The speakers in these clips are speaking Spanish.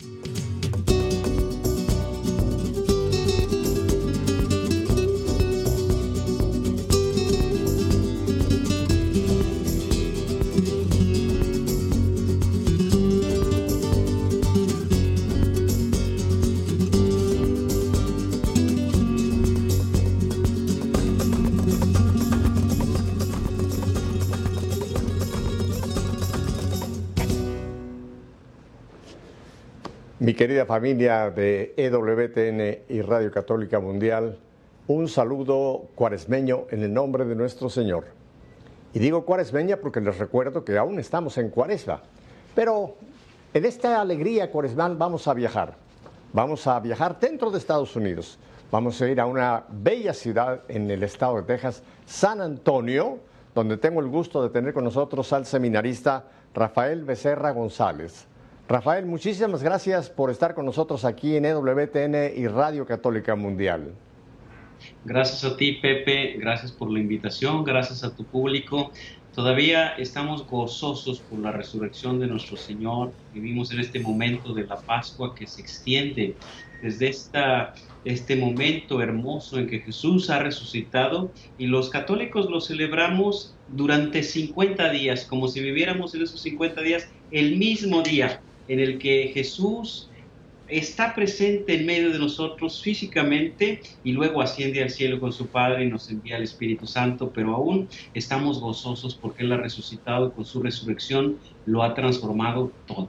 Mi querida familia de EWTN y Radio Católica Mundial, un saludo cuaresmeño en el nombre de nuestro Señor. Y digo cuaresmeña porque les recuerdo que aún estamos en cuaresma, pero en esta alegría cuaresmal vamos a viajar. Vamos a viajar dentro de Estados Unidos. Vamos a ir a una bella ciudad en el estado de Texas, San Antonio, donde tengo el gusto de tener con nosotros al seminarista Rafael Becerra González. Rafael, muchísimas gracias por estar con nosotros aquí en EWTN y Radio Católica Mundial. Gracias a ti, Pepe, gracias por la invitación, gracias a tu público. Todavía estamos gozosos por la resurrección de nuestro Señor. Vivimos en este momento de la Pascua que se extiende desde esta, este momento hermoso en que Jesús ha resucitado y los católicos lo celebramos durante 50 días, como si viviéramos en esos 50 días el mismo día en el que Jesús está presente en medio de nosotros físicamente y luego asciende al cielo con su Padre y nos envía el Espíritu Santo, pero aún estamos gozosos porque Él ha resucitado y con su resurrección lo ha transformado todo.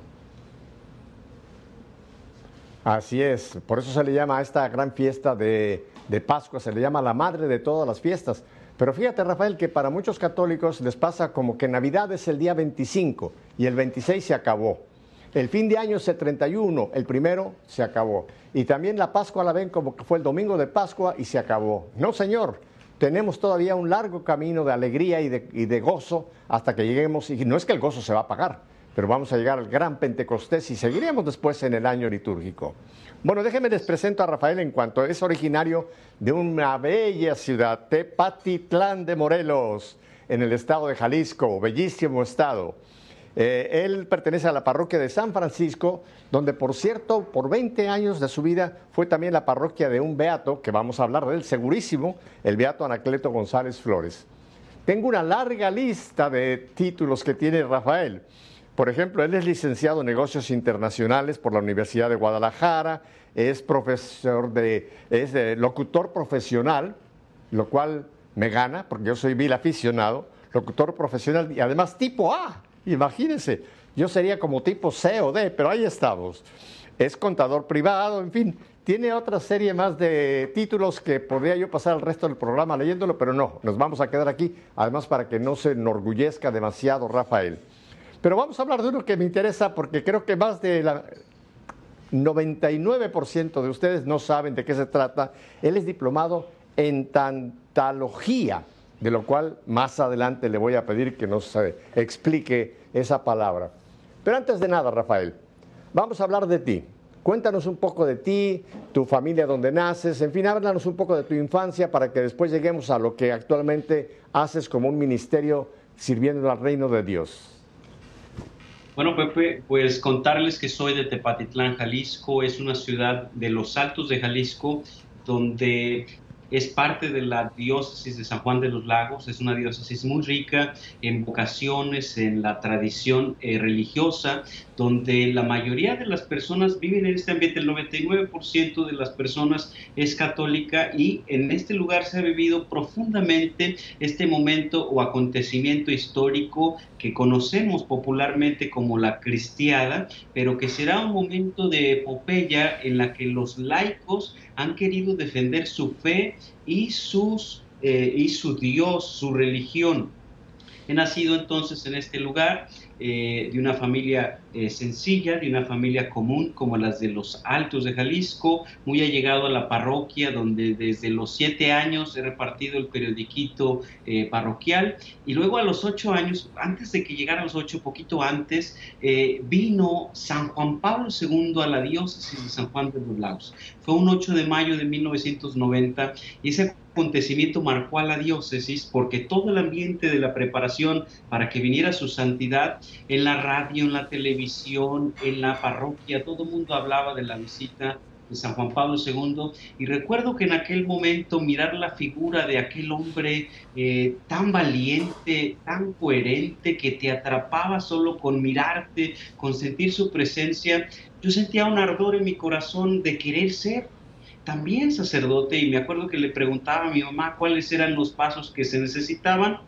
Así es, por eso se le llama a esta gran fiesta de, de Pascua, se le llama la madre de todas las fiestas. Pero fíjate, Rafael, que para muchos católicos les pasa como que Navidad es el día 25 y el 26 se acabó. El fin de año es el 31, el primero se acabó. Y también la Pascua la ven como que fue el domingo de Pascua y se acabó. No, Señor, tenemos todavía un largo camino de alegría y de, gozo hasta que lleguemos, y no es que el gozo se va a pagar, pero vamos a llegar al gran Pentecostés y seguiremos después en el año litúrgico. Bueno, déjenme les presento a Rafael en cuanto es originario de una bella ciudad, Tepatitlán de Morelos, en el estado de Jalisco, bellísimo estado. Eh, él pertenece a la parroquia de San Francisco, donde por cierto, por 20 años de su vida fue también la parroquia de un beato, que vamos a hablar de él segurísimo, el beato Anacleto González Flores. Tengo una larga lista de títulos que tiene Rafael. Por ejemplo, él es licenciado en negocios internacionales por la Universidad de Guadalajara, es profesor de, es locutor profesional, lo cual me gana, porque yo soy vil aficionado, locutor profesional y además tipo A. Imagínense, yo sería como tipo C o D, pero ahí estamos. Es contador privado, en fin, tiene otra serie más de títulos que podría yo pasar el resto del programa leyéndolo, pero no, nos vamos a quedar aquí, además para que no se enorgullezca demasiado Rafael. Pero vamos a hablar de uno que me interesa porque creo que más de la 99% de ustedes no saben de qué se trata. Él es diplomado en tantalogía de lo cual más adelante le voy a pedir que nos explique esa palabra. Pero antes de nada, Rafael, vamos a hablar de ti. Cuéntanos un poco de ti, tu familia donde naces, en fin, háblanos un poco de tu infancia para que después lleguemos a lo que actualmente haces como un ministerio sirviendo al reino de Dios. Bueno, Pepe, pues contarles que soy de Tepatitlán, Jalisco, es una ciudad de los Altos de Jalisco, donde es parte de la diócesis de San Juan de los Lagos, es una diócesis muy rica en vocaciones, en la tradición eh, religiosa, donde la mayoría de las personas viven en este ambiente, el 99% de las personas es católica y en este lugar se ha vivido profundamente este momento o acontecimiento histórico que conocemos popularmente como la cristiada, pero que será un momento de epopeya en la que los laicos han querido defender su fe y, sus, eh, y su Dios, su religión. He nacido entonces en este lugar eh, de una familia eh, sencilla, de una familia común como las de los Altos de Jalisco, muy allegado a la parroquia donde desde los siete años he repartido el periodiquito eh, parroquial y luego a los ocho años, antes de que llegara a los ocho, poquito antes, vino San Juan Pablo II a la diócesis de San Juan de los Lagos. Fue un 8 de mayo de 1990 y ese acontecimiento marcó a la diócesis porque todo el ambiente de la preparación para que viniera su santidad, en la radio, en la televisión, en la parroquia, todo el mundo hablaba de la visita de San Juan Pablo II y recuerdo que en aquel momento mirar la figura de aquel hombre eh, tan valiente, tan coherente, que te atrapaba solo con mirarte, con sentir su presencia, yo sentía un ardor en mi corazón de querer ser también sacerdote y me acuerdo que le preguntaba a mi mamá cuáles eran los pasos que se necesitaban.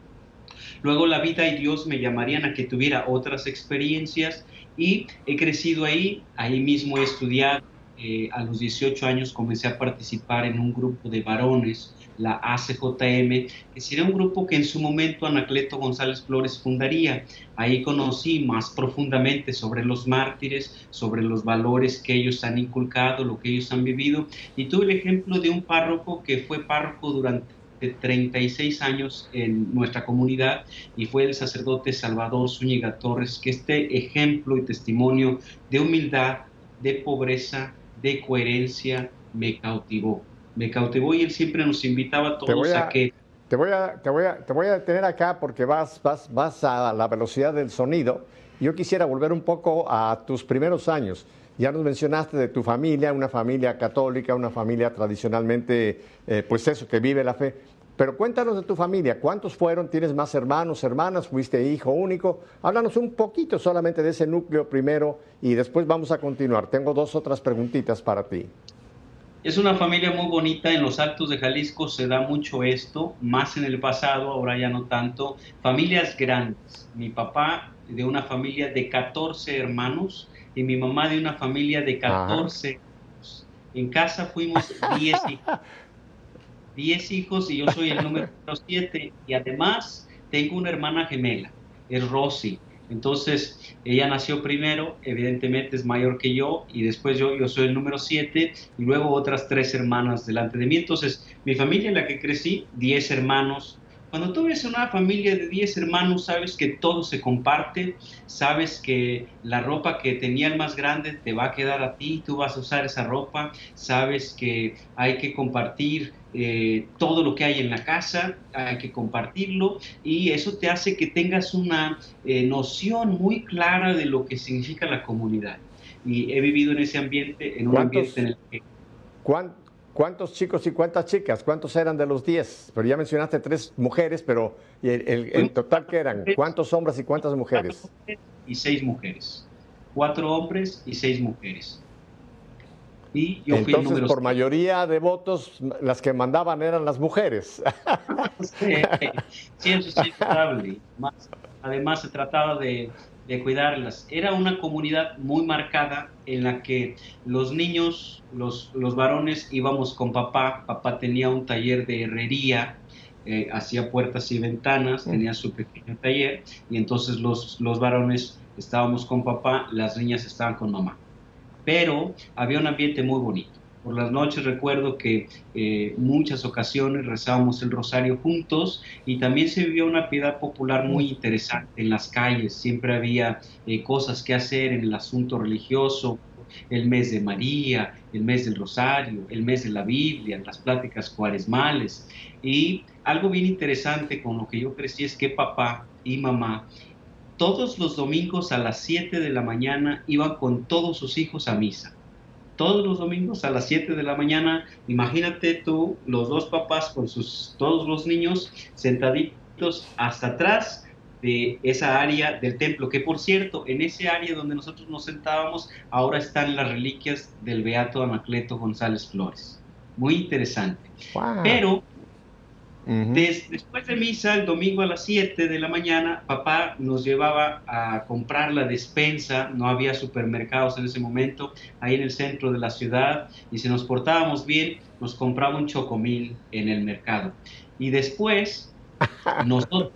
Luego la vida y Dios me llamarían a que tuviera otras experiencias y he crecido ahí, ahí mismo he estudiado. Eh, a los 18 años comencé a participar en un grupo de varones la ACJM, que sería un grupo que en su momento Anacleto González Flores fundaría. Ahí conocí más profundamente sobre los mártires, sobre los valores que ellos han inculcado, lo que ellos han vivido, y tuve el ejemplo de un párroco que fue párroco durante 36 años en nuestra comunidad y fue el sacerdote Salvador Zúñiga Torres, que este ejemplo y testimonio de humildad, de pobreza, de coherencia me cautivó me cautivó y él siempre nos invitaba a todos a, que... Te voy a, te, voy a, te voy a detener acá porque vas, vas, vas a la velocidad del sonido. Yo quisiera volver un poco a tus primeros años. Ya nos mencionaste de tu familia, una familia católica, una familia tradicionalmente, eh, pues eso, que vive la fe. Pero cuéntanos de tu familia, ¿cuántos fueron? ¿Tienes más hermanos, hermanas? ¿Fuiste hijo único? Háblanos un poquito solamente de ese núcleo primero y después vamos a continuar. Tengo dos otras preguntitas para ti. Es una familia muy bonita, en los Altos de Jalisco se da mucho esto, más en el pasado, ahora ya no tanto. Familias grandes. Mi papá de una familia de 14 hermanos y mi mamá de una familia de 14 hijos. En casa fuimos 10 hijos. 10 hijos y yo soy el número 7 y además tengo una hermana gemela, es Rosy. Entonces, ella nació primero, evidentemente es mayor que yo, y después yo, yo soy el número siete, y luego otras tres hermanas delante de mí. Entonces, mi familia en la que crecí, diez hermanos. Cuando tú ves una familia de diez hermanos, sabes que todo se comparte, sabes que la ropa que tenía el más grande te va a quedar a ti, tú vas a usar esa ropa, sabes que hay que compartir eh, todo lo que hay en la casa, hay que compartirlo y eso te hace que tengas una eh, noción muy clara de lo que significa la comunidad. Y he vivido en ese ambiente, en un ambiente en el que... ¿Cuántos chicos y cuántas chicas? ¿Cuántos eran de los 10? Pero ya mencionaste tres mujeres, pero el, total que eran? ¿Cuántos hombres y cuántas mujeres? Y seis mujeres. Cuatro hombres y seis mujeres. Y yo Entonces, por mayoría de votos, las que mandaban eran las mujeres. sí, eso es. Además, se trataba de, de, cuidarlas. Era una comunidad muy marcada en la que los niños, los, los varones, íbamos con papá. Papá tenía un taller de herrería, eh, hacía puertas y ventanas, mm. tenía su pequeño taller, y entonces los, los varones estábamos con papá, las niñas estaban con mamá pero había un ambiente muy bonito. Por las noches recuerdo que eh, muchas ocasiones rezábamos el rosario juntos y también se vivió una piedad popular muy interesante en las calles. Siempre había eh, cosas que hacer en el asunto religioso, el mes de María, el mes del Rosario, el mes de la Biblia, las pláticas cuaresmales. Y algo bien interesante con lo que yo crecí es que papá y mamá todos los domingos a las 7 de la mañana iban con todos sus hijos a misa. Todos los domingos a las 7 de la mañana, imagínate tú, los dos papás con sus, todos los niños sentaditos hasta atrás de esa área del templo, que por cierto, en ese área donde nosotros nos sentábamos, ahora están las reliquias del Beato Anacleto González Flores. Muy interesante. Pero después de misa, el domingo a las 7 de la mañana, papá nos llevaba a comprar la despensa, no había supermercados en ese momento, ahí en el centro de la ciudad, y si nos portábamos bien, nos compraba un chocomil en el mercado. Y después, nosotros,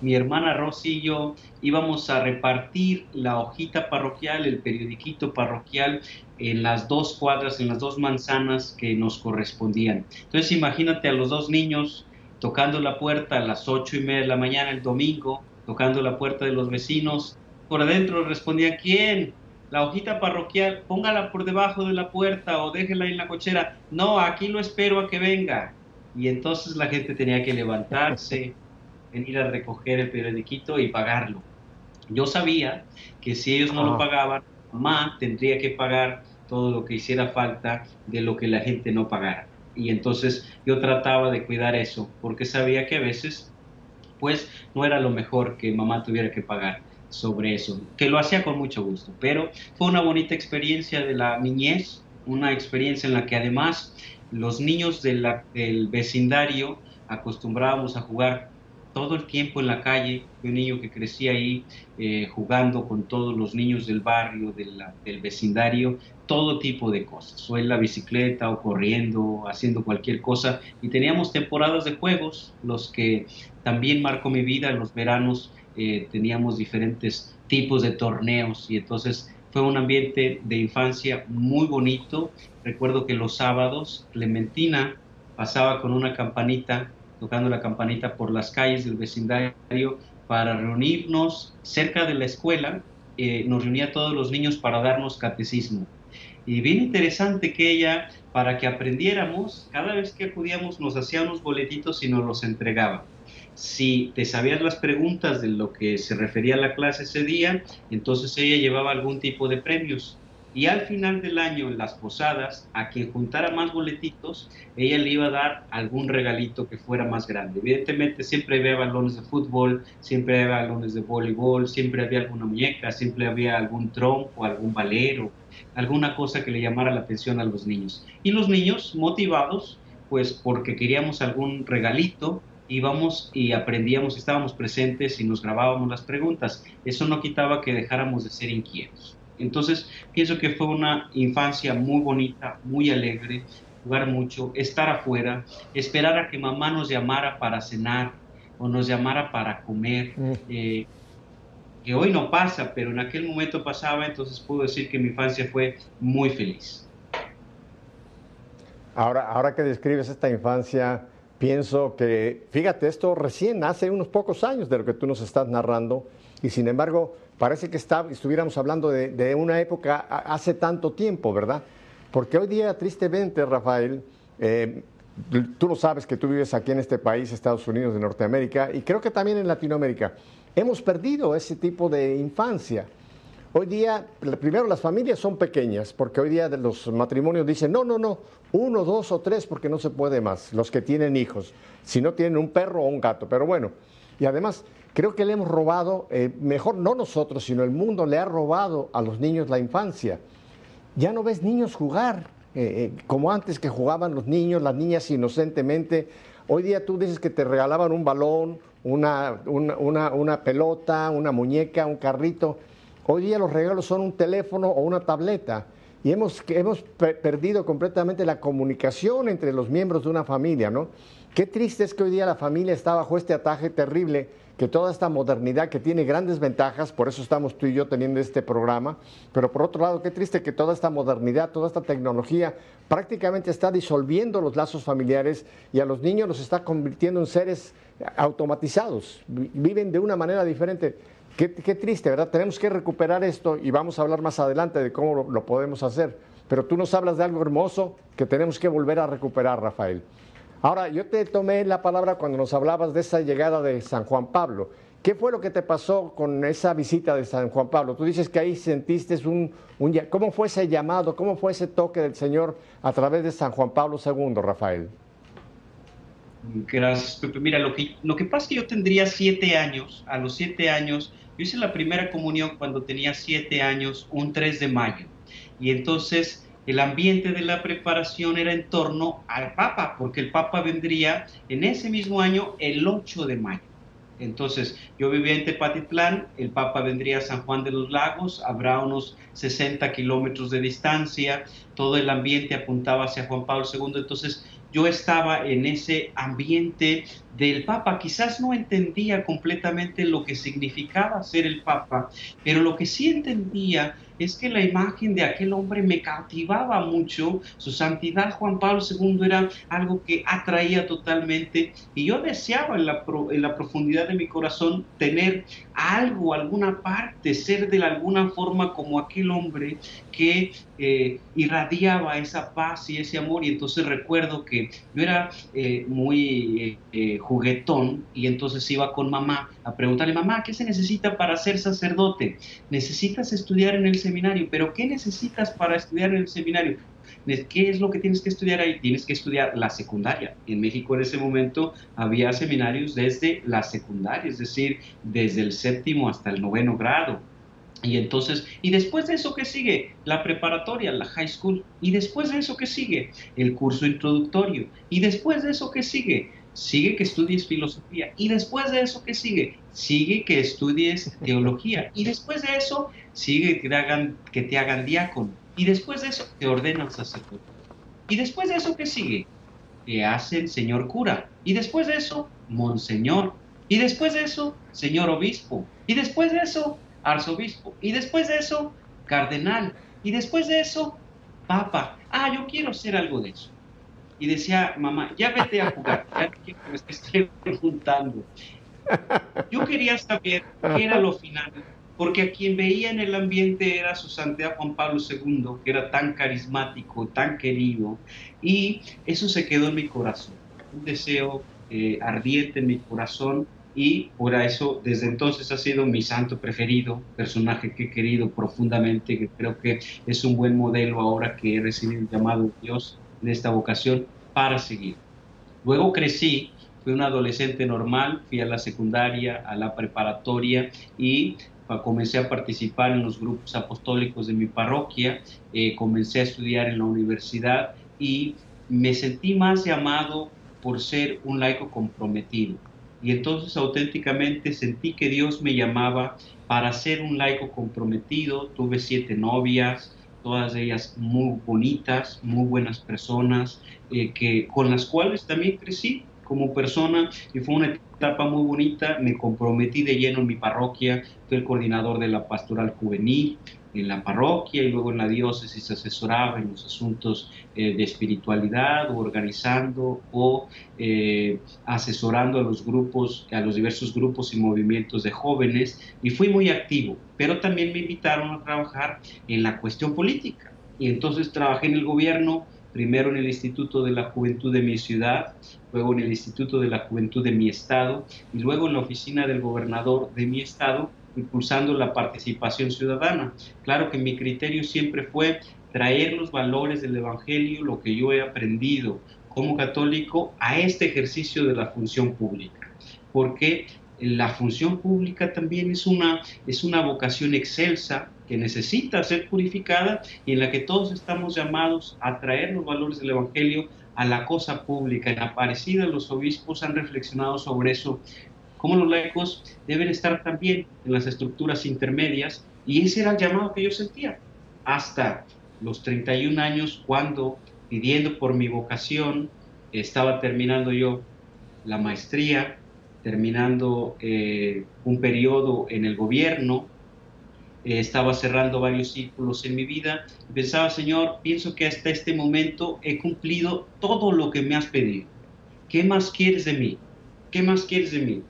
mi hermana Rosy y yo, íbamos a repartir la hojita parroquial, el periodiquito parroquial, en las dos cuadras, en las dos manzanas que nos correspondían. Entonces imagínate a los dos niños tocando la puerta a las ocho y media de la mañana el domingo, tocando la puerta de los vecinos. Por adentro respondía, ¿quién? La hojita parroquial, póngala por debajo de la puerta o déjela en la cochera. No, aquí lo espero a que venga. Y entonces la gente tenía que levantarse, venir a recoger el periodiquito y pagarlo. Yo sabía que si ellos no lo pagaban, mamá tendría que pagar todo lo que hiciera falta de lo que la gente no pagara. Y entonces yo trataba de cuidar eso, porque sabía que a veces, pues, no era lo mejor que mamá tuviera que pagar sobre eso, que lo hacía con mucho gusto. Pero fue una bonita experiencia de la niñez, una experiencia en la que además los niños del vecindario acostumbrábamos a jugar todo el tiempo en la calle, un niño que crecía ahí eh, jugando con todos los niños del barrio, del vecindario, todo tipo de cosas, o en la bicicleta, o corriendo, haciendo cualquier cosa. Y teníamos temporadas de juegos, los que también marcó mi vida, en los veranos eh, teníamos diferentes tipos de torneos y entonces fue un ambiente de infancia muy bonito. Recuerdo que los sábados Clementina pasaba con una campanita tocando la campanita por las calles del vecindario para reunirnos cerca de la escuela. Eh, nos reunía todos los niños para darnos catecismo. Y bien interesante que ella, para que aprendiéramos, cada vez que acudíamos nos hacía unos boletitos y nos los entregaba. Si te sabías las preguntas de lo que se refería a la clase ese día, entonces ella llevaba algún tipo de premios. Y al final del año, en las posadas, a quien juntara más boletitos, ella le iba a dar algún regalito que fuera más grande. Evidentemente, siempre había balones de fútbol, siempre había balones de voleibol, siempre había alguna muñeca, siempre había algún trompo, algún valero, alguna cosa que le llamara la atención a los niños. Y los niños, motivados, pues porque queríamos algún regalito, íbamos y aprendíamos, estábamos presentes y nos grabábamos las preguntas. Eso no quitaba que dejáramos de ser inquietos. Entonces, pienso que fue una infancia muy bonita, muy alegre, jugar mucho, estar afuera, esperar a que mamá nos llamara para cenar o nos llamara para comer. Mm. Eh, que hoy no pasa, pero en aquel momento pasaba, entonces puedo decir que mi infancia fue muy feliz. Ahora, ahora que describes esta infancia, pienso que, fíjate, esto recién hace unos pocos años de lo que tú nos estás narrando, y sin embargo, parece que está, estuviéramos hablando de, una época hace tanto tiempo, ¿verdad? Porque hoy día, tristemente, Rafael, eh, tú lo sabes que tú vives aquí en este país, Estados Unidos de Norteamérica, y creo que también en Latinoamérica, hemos perdido ese tipo de infancia. Hoy día, primero las familias son pequeñas, porque hoy día los matrimonios dicen, no, no, no, uno, dos o tres, porque no se puede más, los que tienen hijos, si no tienen un perro o un gato, pero bueno, y además Creo que le hemos robado, eh, mejor no nosotros, sino el mundo le ha robado a los niños la infancia. Ya no ves niños jugar eh, eh, como antes que jugaban los niños, las niñas inocentemente. Hoy día tú dices que te regalaban un balón, una, una, pelota, una muñeca, un carrito. Hoy día los regalos son un teléfono o una tableta. Y hemos, hemos perdido completamente la comunicación entre los miembros de una familia, ¿no? Qué triste es que hoy día la familia está bajo este ataque terrible que toda esta modernidad que tiene grandes ventajas, por eso estamos tú y yo teniendo este programa, pero por otro lado, qué triste que toda esta modernidad, toda esta tecnología prácticamente está disolviendo los lazos familiares y a los niños los está convirtiendo en seres automatizados, viven de una manera diferente. Qué, triste, ¿verdad? Tenemos que recuperar esto y vamos a hablar más adelante de cómo lo podemos hacer. Pero tú nos hablas de algo hermoso que tenemos que volver a recuperar, Rafael. Ahora, yo te tomé la palabra cuando nos hablabas de esa llegada de San Juan Pablo. ¿Qué fue lo que te pasó con esa visita de San Juan Pablo? Tú dices que ahí sentiste un, ¿Cómo fue ese llamado? ¿Cómo fue ese toque del Señor a través de San Juan Pablo II, Rafael? Gracias, Pepe. Mira, lo que, lo que pasa es que yo tendría siete años. A los siete años, yo hice la primera comunión cuando tenía siete años, un 3 de mayo. Y entonces el ambiente de la preparación era en torno al Papa, porque el Papa vendría en ese mismo año el 8 de mayo. Entonces, yo vivía en Tepatitlán, el Papa vendría a San Juan de los Lagos, habrá unos 60 kilómetros de distancia, todo el ambiente apuntaba hacia Juan Pablo II, entonces yo estaba en ese ambiente del Papa. Quizás no entendía completamente lo que significaba ser el Papa, pero lo que sí entendía es que la imagen de aquel hombre me cautivaba mucho. Su santidad Juan Pablo II era algo que atraía totalmente y yo deseaba en la, en la profundidad de mi corazón tener algo, alguna parte, ser de alguna forma como aquel hombre que eh, irradiaba esa paz y ese amor y entonces recuerdo que yo era eh, muy eh, juguetón y entonces iba con mamá a preguntarle, mamá, ¿qué se necesita para ser sacerdote? Necesitas estudiar en el seminario, pero ¿qué necesitas para estudiar en el seminario? ¿Qué es lo que tienes que estudiar ahí? Tienes que estudiar la secundaria. En México en ese momento había seminarios desde la secundaria, es decir, desde el séptimo hasta el noveno grado. Y entonces, ¿y después de eso qué sigue? La preparatoria, la high school. ¿Y después de eso qué sigue? El curso introductorio. ¿Y después de eso qué sigue? Sigue que estudies filosofía. ¿Y después de eso qué sigue? Sigue que estudies teología. Y después de eso sigue que te hagan, que te hagan diácono. Y después de eso te ordenan sacerdote. Y después de eso qué sigue? Te hacen señor cura. Y después de eso, monseñor. Y después de eso, señor obispo. Y después de eso, arzobispo. Y después de eso, cardenal. Y después de eso, papa. Ah, yo quiero ser algo de eso. Y decía, mamá, ya vete a jugar, ya quiero que me estés preguntando. Yo quería saber qué era lo final, porque a quien veía en el ambiente era su santidad Juan Pablo II, que era tan carismático, tan querido, y eso se quedó en mi corazón, un deseo eh, ardiente en mi corazón y por eso desde entonces ha sido mi santo preferido, personaje que he querido profundamente, que creo que es un buen modelo ahora que he recibido el llamado de Dios en esta vocación para seguir. Luego crecí, fui un adolescente normal, fui a la secundaria, a la preparatoria y comencé a participar en los grupos apostólicos de mi parroquia, eh, comencé a estudiar en la universidad y me sentí más llamado por ser un laico comprometido y entonces auténticamente sentí que Dios me llamaba para ser un laico comprometido. Tuve siete novias, todas ellas muy bonitas, muy buenas personas, eh, que, con las cuales también crecí como persona y fue una etapa muy bonita. Me comprometí de lleno en mi parroquia, fui el coordinador de la pastoral juvenil, en la parroquia y luego en la diócesis asesoraba en los asuntos eh, de espiritualidad o organizando o eh, asesorando a los grupos, a los diversos grupos y movimientos de jóvenes y fui muy activo, pero también me invitaron a trabajar en la cuestión política. Y entonces trabajé en el gobierno, primero en el Instituto de la Juventud de mi ciudad, luego en el Instituto de la Juventud de mi estado y luego en la oficina del gobernador de mi estado impulsando la participación ciudadana. Claro que mi criterio siempre fue traer los valores del Evangelio, lo que yo he aprendido como católico, a este ejercicio de la función pública. Porque la función pública también es una, es una vocación excelsa que necesita ser purificada y en la que todos estamos llamados a traer los valores del Evangelio a la cosa pública. En Aparecida los obispos han reflexionado sobre eso cómo los laicos deben estar también en las estructuras intermedias y ese era el llamado que yo sentía hasta los 31 años cuando pidiendo por mi vocación estaba terminando yo la maestría, terminando eh, un periodo en el gobierno, eh, estaba cerrando varios círculos en mi vida, pensaba, Señor, pienso que hasta este momento he cumplido todo lo que me has pedido. ¿Qué más quieres de mí? ¿Qué más quieres de mí?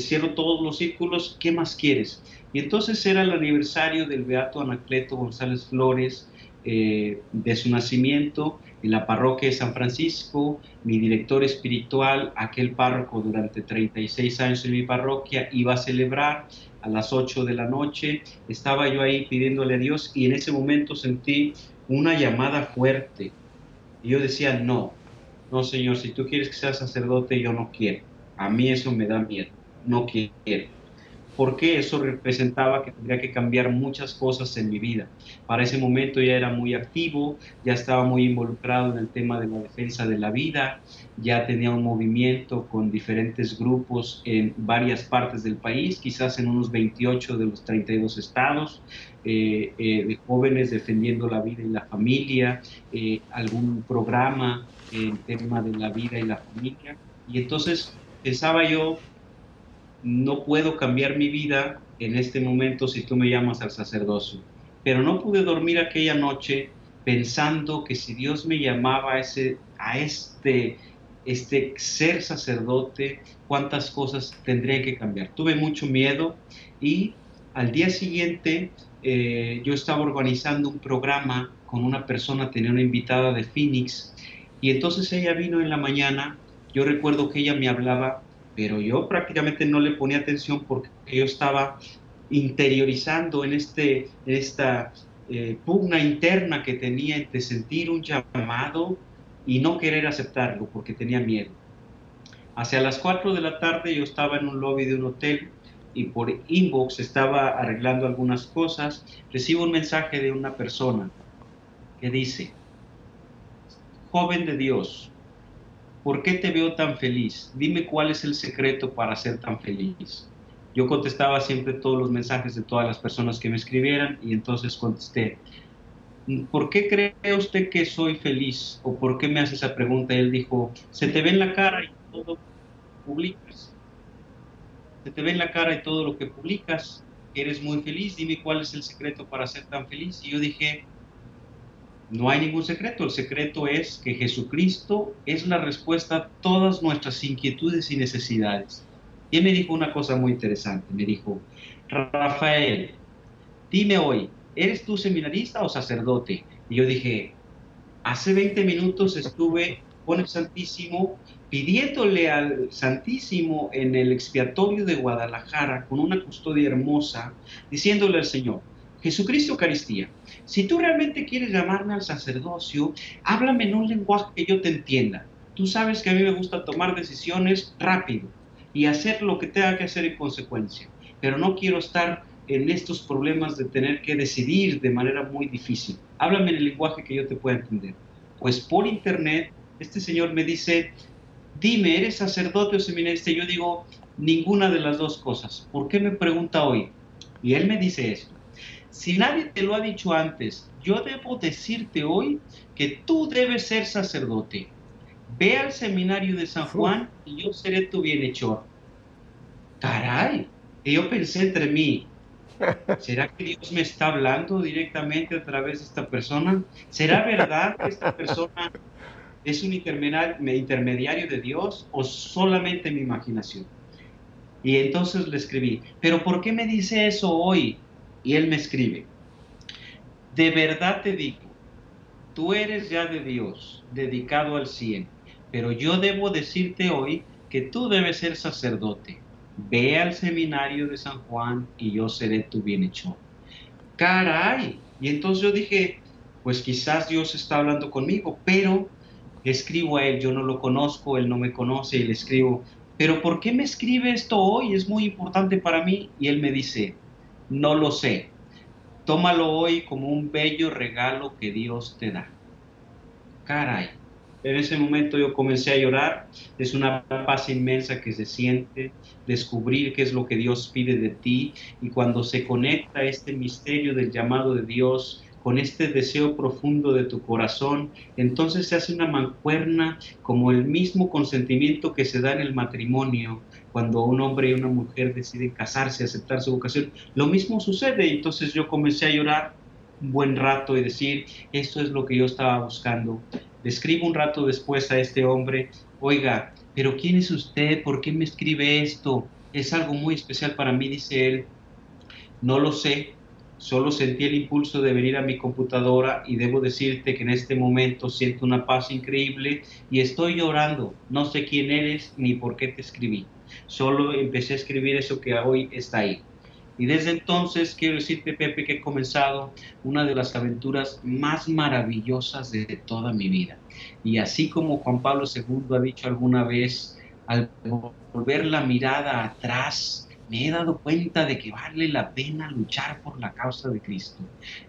Cierro todos los círculos, ¿qué más quieres? Y entonces era el aniversario del Beato Anacleto González Flores, eh, de su nacimiento en la parroquia de San Francisco, mi director espiritual, aquel párroco durante 36 años en mi parroquia, iba a celebrar a las 8 de la noche, estaba yo ahí pidiéndole a Dios y en ese momento sentí una llamada fuerte. Y yo decía, no, no Señor, si tú quieres que sea sacerdote, yo no quiero. A mí eso me da miedo no quiero. Porque eso representaba que tendría que cambiar muchas cosas en mi vida. Para ese momento ya era muy activo, ya estaba muy involucrado en el tema de la defensa de la vida, ya tenía un movimiento con diferentes grupos en varias partes del país, quizás en unos 28 de los 32 estados, eh, eh, de jóvenes defendiendo la vida y la familia, eh, algún programa en tema de la vida y la familia. Y entonces pensaba yo, no puedo cambiar mi vida en este momento si tú me llamas al sacerdocio. Pero no pude dormir aquella noche pensando que si Dios me llamaba a, este, este ser sacerdote, cuántas cosas tendría que cambiar. Tuve mucho miedo y al día siguiente eh, yo estaba organizando un programa con una persona, tenía una invitada de Phoenix, y entonces ella vino en la mañana, yo recuerdo que ella me hablaba, pero yo prácticamente no le ponía atención porque yo estaba interiorizando en, este, esta eh, pugna interna que tenía entre sentir un llamado y no querer aceptarlo porque tenía miedo. Hacia las 4 de la tarde yo estaba en un lobby de un hotel y por inbox estaba arreglando algunas cosas, recibo un mensaje de una persona que dice, joven de Dios, ¿por qué te veo tan feliz? Dime cuál es el secreto para ser tan feliz. Yo contestaba siempre todos los mensajes de todas las personas que me escribieran y entonces contesté, ¿por qué cree usted que soy feliz? ¿O por qué me hace esa pregunta? él dijo, se te ve en la cara y todo publicas se te ve en la cara y todo lo que publicas, eres muy feliz, dime cuál es el secreto para ser tan feliz. Y yo dije, no hay ningún secreto, el secreto es que Jesucristo es la respuesta a todas nuestras inquietudes y necesidades. Y él me dijo una cosa muy interesante, me dijo, Rafael, dime hoy, ¿eres tú seminarista o sacerdote? Y yo dije, hace 20 minutos estuve con el Santísimo pidiéndole al Santísimo en el expiatorio de Guadalajara con una custodia hermosa, diciéndole al Señor, Jesucristo Eucaristía, si tú realmente quieres llamarme al sacerdocio, háblame en un lenguaje que yo te entienda. Tú sabes que a mí me gusta tomar decisiones rápido y hacer lo que tenga que hacer en consecuencia, pero no quiero estar en estos problemas de tener que decidir de manera muy difícil. Háblame en el lenguaje que yo te pueda entender. Pues por internet, este señor me dice, dime, ¿eres sacerdote o seminarista? Yo digo, ninguna de las dos cosas. ¿Por qué me pregunta hoy? Y él me dice esto. Si nadie te lo ha dicho antes, yo debo decirte hoy que tú debes ser sacerdote. Ve al seminario de San Juan y yo seré tu bienhechor. Caray, y yo pensé entre mí, ¿será que Dios me está hablando directamente a través de esta persona? ¿Será verdad que esta persona ¿Es un intermediario de Dios o solamente mi imaginación? Y entonces le escribí, pero ¿por qué me dice eso hoy? Y él me escribe, de verdad te digo, tú eres ya de Dios, dedicado al cien, pero yo debo decirte hoy que tú debes ser sacerdote. Ve al seminario de San Juan y yo seré tu bienhechor. Caray. Y entonces yo dije, pues quizás Dios está hablando conmigo, pero escribo a él, yo no lo conozco, él no me conoce y le escribo, pero ¿por qué me escribe esto hoy? Es muy importante para mí. Y él me dice, no lo sé, tómalo hoy como un bello regalo que Dios te da. Caray. En ese momento yo comencé a llorar, es una paz inmensa que se siente, descubrir qué es lo que Dios pide de ti y cuando se conecta este misterio del llamado de Dios con este deseo profundo de tu corazón, entonces se hace una mancuerna como el mismo consentimiento que se da en el matrimonio cuando un hombre y una mujer deciden casarse, aceptar su vocación. Lo mismo sucede, entonces yo comencé a llorar un buen rato y decir, esto es lo que yo estaba buscando. Le escribo un rato después a este hombre, oiga, pero ¿quién es usted? ¿Por qué me escribe esto? Es algo muy especial para mí, dice él. No lo sé, Solo sentí el impulso de venir a mi computadora y debo decirte que en este momento siento una paz increíble y estoy llorando. No sé quién eres ni por qué te escribí. Solo empecé a escribir eso que hoy está ahí. Y desde entonces quiero decirte, Pepe, que he comenzado una de las aventuras más maravillosas de toda mi vida. Y así como Juan Pablo II ha dicho alguna vez, al volver la mirada atrás, me he dado cuenta de que vale la pena luchar por la causa de Cristo.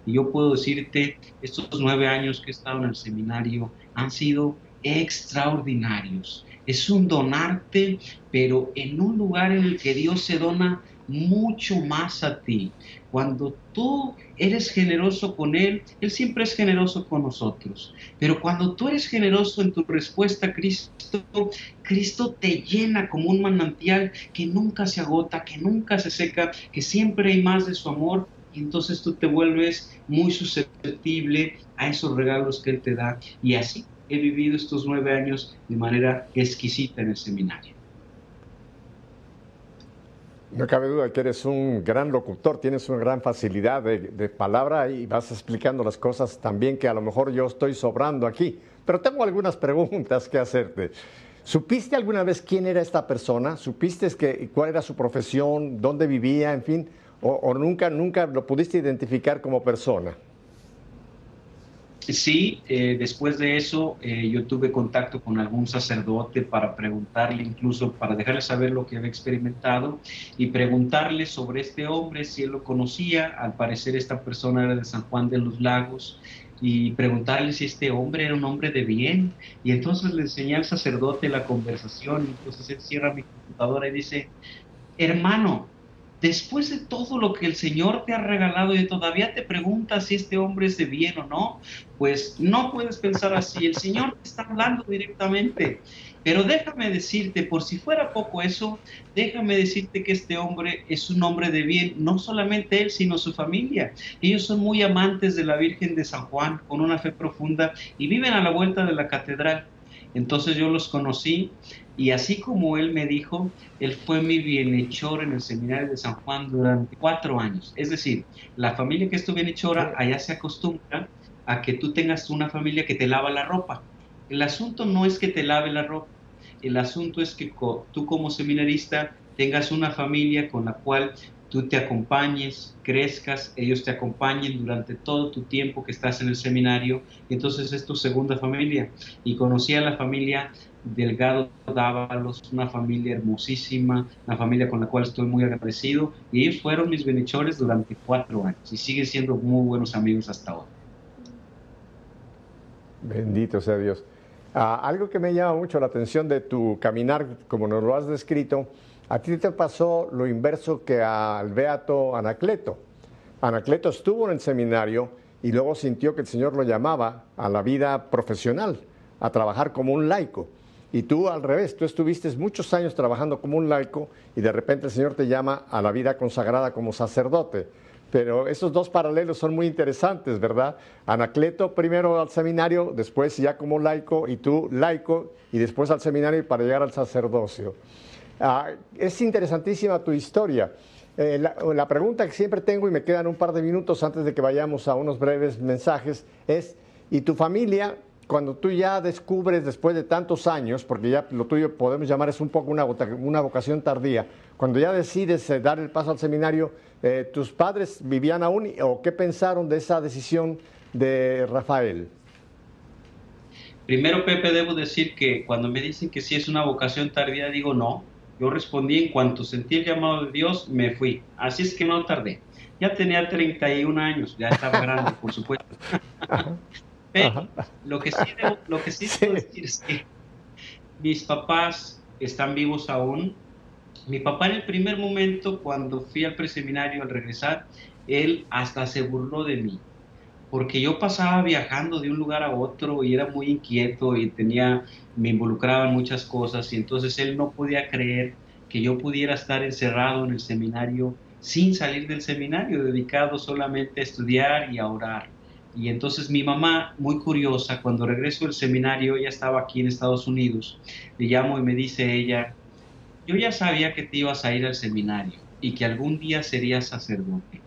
Y yo puedo decirte, estos nueve años que he estado en el seminario han sido extraordinarios. Es un donarte, pero en un lugar en el que Dios se dona mucho más a ti. Cuando tú eres generoso con Él, Él siempre es generoso con nosotros. Pero cuando tú eres generoso en tu respuesta a Cristo, Cristo te llena como un manantial que nunca se agota, que nunca se seca, que siempre hay más de su amor. Y entonces tú te vuelves muy susceptible a esos regalos que Él te da. Y así he vivido estos nueve años de manera exquisita en el seminario. No cabe duda que eres un gran locutor, tienes una gran facilidad de, palabra y vas explicando las cosas también que a lo mejor yo estoy sobrando aquí. Pero tengo algunas preguntas que hacerte. ¿Supiste alguna vez quién era esta persona? ¿Supiste que, cuál era su profesión, dónde vivía, en fin? ¿O, o nunca, nunca lo pudiste identificar como persona? Sí, eh, después de eso eh, yo tuve contacto con algún sacerdote para preguntarle, incluso para dejarle saber lo que había experimentado y preguntarle sobre este hombre, si él lo conocía. Al parecer esta persona era de San Juan de los Lagos y preguntarle si este hombre era un hombre de bien. Y entonces le enseñé al sacerdote la conversación. Y entonces él cierra mi computadora y dice, hermano, después de todo lo que el Señor te ha regalado y todavía te preguntas si este hombre es de bien o no, pues no puedes pensar así. El Señor te está hablando directamente. Pero déjame decirte, por si fuera poco eso, déjame decirte que este hombre es un hombre de bien, no solamente él, sino su familia. Ellos son muy amantes de la Virgen de San Juan, con una fe profunda, y viven a la vuelta de la catedral. Entonces yo los conocí y así como él me dijo, él fue mi bienhechor en el seminario de San Juan durante cuatro años. Es decir, la familia que es tu bienhechora allá se acostumbra a que tú tengas una familia que te lava la ropa. El asunto no es que te lave la ropa, el asunto es que tú como seminarista tengas una familia con la cual tú te acompañes, crezcas, ellos te acompañen durante todo tu tiempo que estás en el seminario, entonces es tu segunda familia. Y conocí a la familia Delgado Dávalos, una familia hermosísima, una familia con la cual estoy muy agradecido, y ellos fueron mis benechores durante cuatro años y siguen siendo muy buenos amigos hasta ahora. Bendito sea Dios. Ah, algo que me llama mucho la atención de tu caminar, como nos lo has descrito, a ti te pasó lo inverso que al beato Anacleto. Anacleto estuvo en el seminario y luego sintió que el Señor lo llamaba a la vida profesional, a trabajar como un laico. Y tú al revés, tú estuviste muchos años trabajando como un laico y de repente el Señor te llama a la vida consagrada como sacerdote. Pero esos dos paralelos son muy interesantes, ¿verdad? Anacleto primero al seminario, después ya como laico y tú laico y después al seminario para llegar al sacerdocio. Ah, es interesantísima tu historia. Eh, la, pregunta que siempre tengo y me quedan un par de minutos antes de que vayamos a unos breves mensajes es, ¿y tu familia cuando tú ya descubres después de tantos años, porque ya lo tuyo podemos llamar es un poco una, una vocación tardía, cuando ya decides eh, dar el paso al seminario, eh, ¿tus padres vivían aún o qué pensaron de esa decisión de Rafael? Primero, Pepe, debo decir que cuando me dicen que sí es una vocación tardía, digo no. Yo respondí en cuanto sentí el llamado de Dios, me fui. Así es que no tardé. Ya tenía 31 años, ya estaba grande, por supuesto. Pero lo que sí, debo, lo que sí, sí. decir es que mis papás están vivos aún. Mi papá en el primer momento, cuando fui al preseminario al regresar, él hasta se burló de mí, porque yo pasaba viajando de un lugar a otro y era muy inquieto y tenía, me involucraba en muchas cosas y entonces él no podía creer que yo pudiera estar encerrado en el seminario sin salir del seminario, dedicado solamente a estudiar y a orar. Y entonces mi mamá, muy curiosa, cuando regreso del seminario, ella estaba aquí en Estados Unidos, le llamo y me dice ella, yo ya sabía que te ibas a ir al seminario y que algún día serías sacerdote.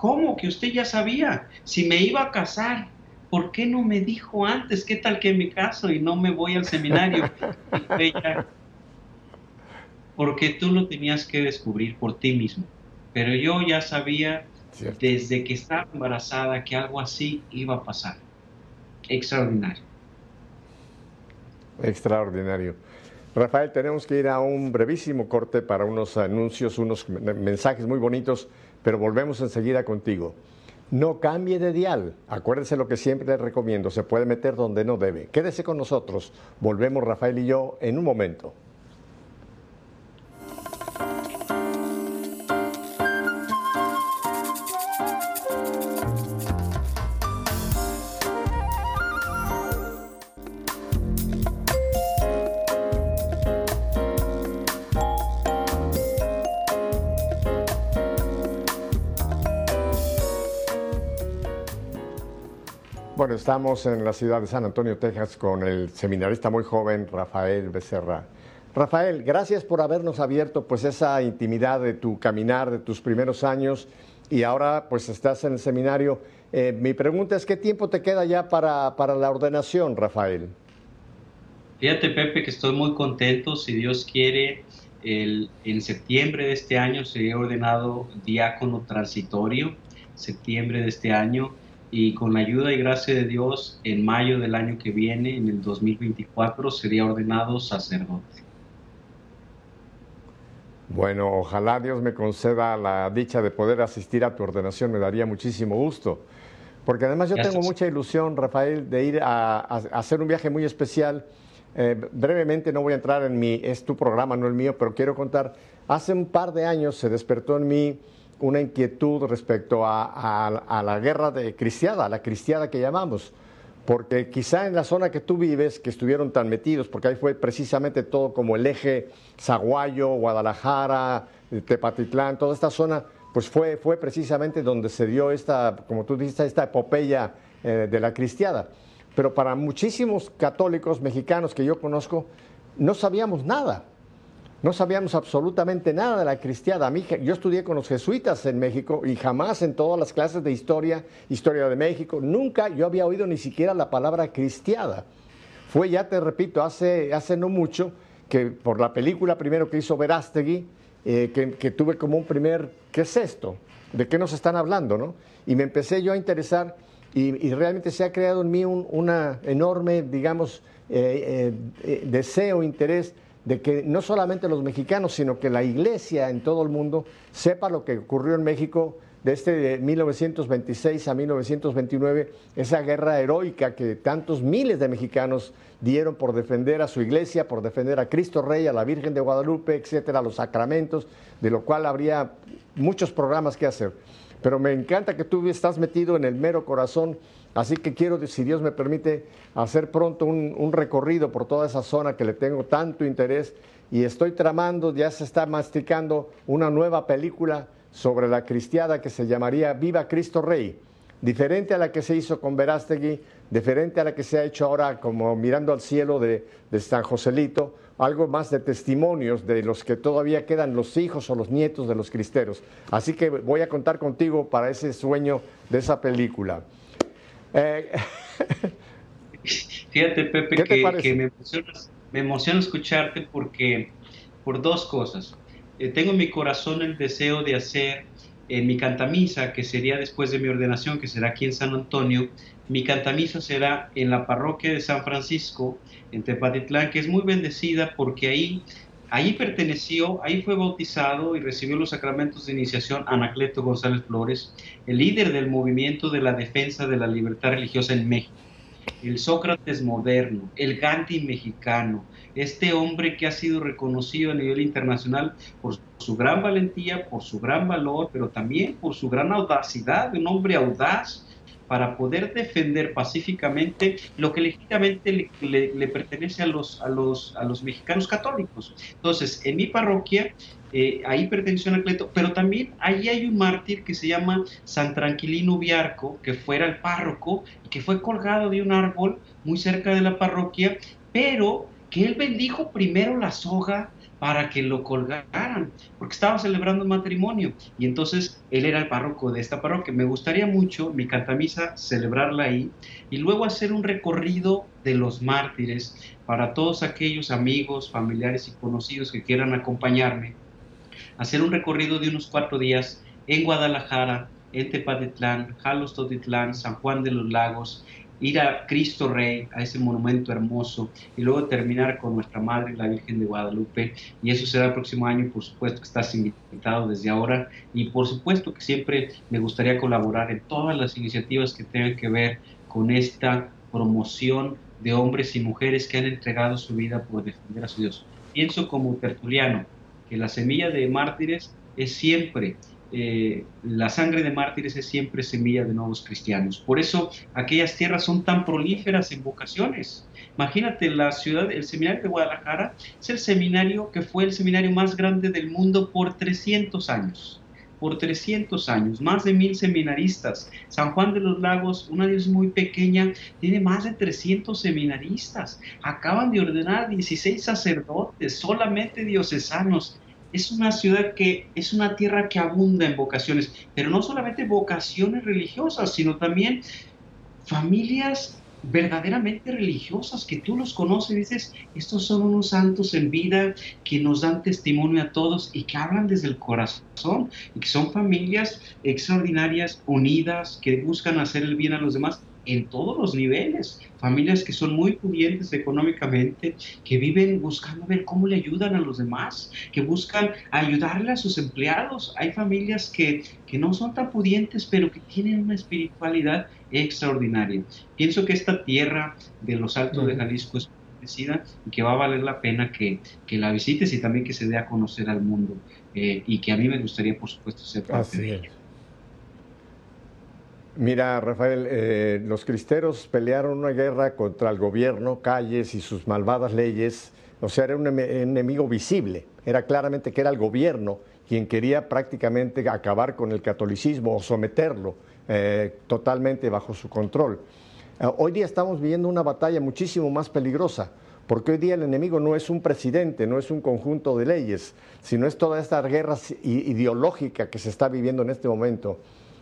¿Cómo que usted ya sabía? Si me iba a casar, ¿por qué no me dijo antes? ¿Qué tal que me caso y no me voy al seminario? ella, porque tú lo tenías que descubrir por ti mismo. Pero yo ya sabía Cierto. desde que estaba embarazada que algo así iba a pasar. Extraordinario. Extraordinario. Rafael, tenemos que ir a un brevísimo corte para unos anuncios, unos mensajes muy bonitos, pero volvemos enseguida contigo. No cambie de dial. Acuérdese lo que siempre le recomiendo. Se puede meter donde no debe. Quédese con nosotros. Volvemos Rafael y yo en un momento. Bueno, estamos en la ciudad de San Antonio, Texas, con el seminarista muy joven Rafael Becerra. Rafael, gracias por habernos abierto pues esa intimidad de tu caminar, de tus primeros años y ahora pues estás en el seminario. Eh, mi pregunta es, ¿qué tiempo te queda ya para, para la ordenación, Rafael? Fíjate, Pepe, que estoy muy contento. Si Dios quiere, el, en septiembre de este año seré ordenado diácono transitorio, septiembre de este año, y con la ayuda y gracia de Dios, en mayo del año que viene, en el 2024, sería ordenado sacerdote. Bueno, ojalá Dios me conceda la dicha de poder asistir a tu ordenación, me daría muchísimo gusto. Porque además yo tengo mucha ilusión, Rafael, de ir a, hacer un viaje muy especial. Eh, brevemente, no voy a entrar en mi, es tu programa, no el mío, pero quiero contar, hace un par de años se despertó en mí una inquietud respecto a, la guerra de cristiada, la cristiada que llamamos porque quizá en la zona que tú vives, que estuvieron tan metidos, porque ahí fue precisamente todo como el eje Zaguayo, Guadalajara, Tepatitlán, toda esta zona, pues fue, fue precisamente donde se dio esta, como tú dices, esta epopeya eh, de la cristiada. Pero para muchísimos católicos mexicanos que yo conozco, no sabíamos nada. No sabíamos absolutamente nada de la cristiada. yo estudié con los jesuitas en México y jamás en todas las clases de historia, historia de México, nunca yo había oído ni siquiera la palabra cristiada. Fue, ya te repito, hace, hace no mucho que por la película primero que hizo Verástegui, eh, que, tuve como un primer, ¿qué es esto? ¿De qué nos están hablando? ¿no? Y me empecé yo a interesar y, realmente se ha creado en mí un una enorme, digamos, eh, eh, deseo, interés de que no solamente los mexicanos, sino que la iglesia en todo el mundo sepa lo que ocurrió en México desde 1926 a 1929, esa guerra heroica que tantos miles de mexicanos dieron por defender a su iglesia, por defender a Cristo Rey, a la Virgen de Guadalupe, etcétera, los sacramentos, de lo cual habría muchos programas que hacer. Pero me encanta que tú estás metido en el mero corazón Así que quiero, si Dios me permite, hacer pronto un, recorrido por toda esa zona que le tengo tanto interés y estoy tramando, ya se está masticando una nueva película sobre la cristiada que se llamaría Viva Cristo Rey, diferente a la que se hizo con Verástegui, diferente a la que se ha hecho ahora como mirando al cielo de, de San Joselito, algo más de testimonios de los que todavía quedan los hijos o los nietos de los cristeros. Así que voy a contar contigo para ese sueño de esa película. Eh, Fíjate, Pepe, que, me, emociona, escucharte porque por dos cosas. Eh, tengo en mi corazón el deseo de hacer en mi cantamisa, que sería después de mi ordenación, que será aquí en San Antonio, mi cantamisa será en la parroquia de San Francisco, en Tepatitlán, que es muy bendecida porque ahí Ahí perteneció, ahí fue bautizado y recibió los sacramentos de iniciación Anacleto González Flores, el líder del movimiento de la defensa de la libertad religiosa en México, el Sócrates moderno, el Gandhi mexicano, este hombre que ha sido reconocido a nivel internacional por su gran valentía, por su gran valor, pero también por su gran audacidad, un hombre audaz, para poder defender pacíficamente lo que legítimamente le, pertenece a los, a, los, a los mexicanos católicos. Entonces, en mi parroquia, eh, ahí perteneció a Anacleto, pero también ahí hay un mártir que se llama San Tranquilino Viarco, que fuera el párroco y que fue colgado de un árbol muy cerca de la parroquia, pero que él bendijo primero la soga para que lo colgaran, porque estaba celebrando un matrimonio y entonces él era el párroco de esta parroquia. Me gustaría mucho mi cantamisa celebrarla ahí y luego hacer un recorrido de los mártires para todos aquellos amigos, familiares y conocidos que quieran acompañarme. Hacer un recorrido de unos cuatro días en Guadalajara, en Tepatitlán, Jalos Totitlán, San Juan de los Lagos, ir a Cristo Rey, a ese monumento hermoso, y luego terminar con nuestra Madre, la Virgen de Guadalupe. Y eso será el próximo año, por supuesto que estás invitado desde ahora. Y por supuesto que siempre me gustaría colaborar en todas las iniciativas que tengan que ver con esta promoción de hombres y mujeres que han entregado su vida por defender a su Dios. Pienso como tertuliano que la semilla de mártires es siempre eh, la sangre de mártires es siempre semilla de nuevos cristianos. Por eso aquellas tierras son tan prolíferas en vocaciones. Imagínate, la ciudad, el seminario de Guadalajara es el seminario que fue el seminario más grande del mundo por 300 años. por 300 años, más de mil seminaristas. San Juan de los Lagos, una diócesis muy pequeña, tiene más de 300 seminaristas. Acaban de ordenar 16 sacerdotes, solamente diocesanos. Es una ciudad que es una tierra que abunda en vocaciones, pero no solamente vocaciones religiosas, sino también familias verdaderamente religiosas, que tú los conoces y dices, estos son unos santos en vida que nos dan testimonio a todos y que hablan desde el corazón y que son familias extraordinarias, unidas, que buscan hacer el bien a los demás en todos los niveles. Familias que son muy pudientes económicamente, que viven buscando ver cómo le ayudan a los demás, que buscan ayudarle a sus empleados. Hay familias que, que no son tan pudientes, pero que tienen una espiritualidad extraordinaria. Pienso que esta tierra de los Altos de Jalisco es y que va a valer la pena que, que, la visites y también que se dé a conocer al mundo eh, y que a mí me gustaría, por supuesto, ser parte de ella. Mira, Rafael, eh, los cristeros pelearon una guerra contra el gobierno, calles y sus malvadas leyes. O sea, era un enemigo visible. Era claramente que era el gobierno quien quería prácticamente acabar con el catolicismo o someterlo eh, totalmente bajo su control. Eh, hoy día estamos viviendo una batalla muchísimo más peligrosa, porque hoy día el enemigo no es un presidente, no es un conjunto de leyes, sino es toda esta guerra ideológica que se está viviendo en este momento.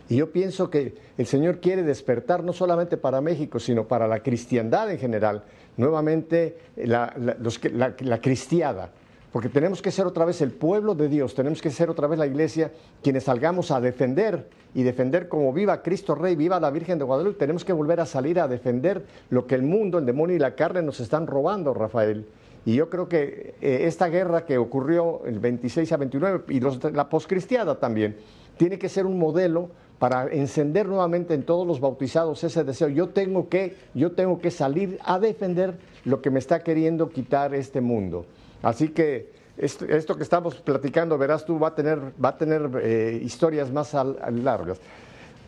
Y yo pienso que el Señor quiere despertar no solamente para México, sino para la cristiandad en general, nuevamente la, la cristiada, porque tenemos que ser otra vez el pueblo de Dios, tenemos que ser otra vez la iglesia quienes salgamos a defender y defender como viva Cristo Rey, viva la Virgen de Guadalupe, tenemos que volver a salir a defender lo que el mundo, el demonio y la carne nos están robando, Rafael. Y yo creo que eh, esta guerra que ocurrió el 26 a 29 y la poscristiada también, tiene que ser un modelo para encender nuevamente en todos los bautizados ese deseo. Yo tengo que, yo tengo que salir a defender lo que me está queriendo quitar este mundo. Así que esto, que estamos platicando, verás tú, va a tener, va a tener eh, historias más largas.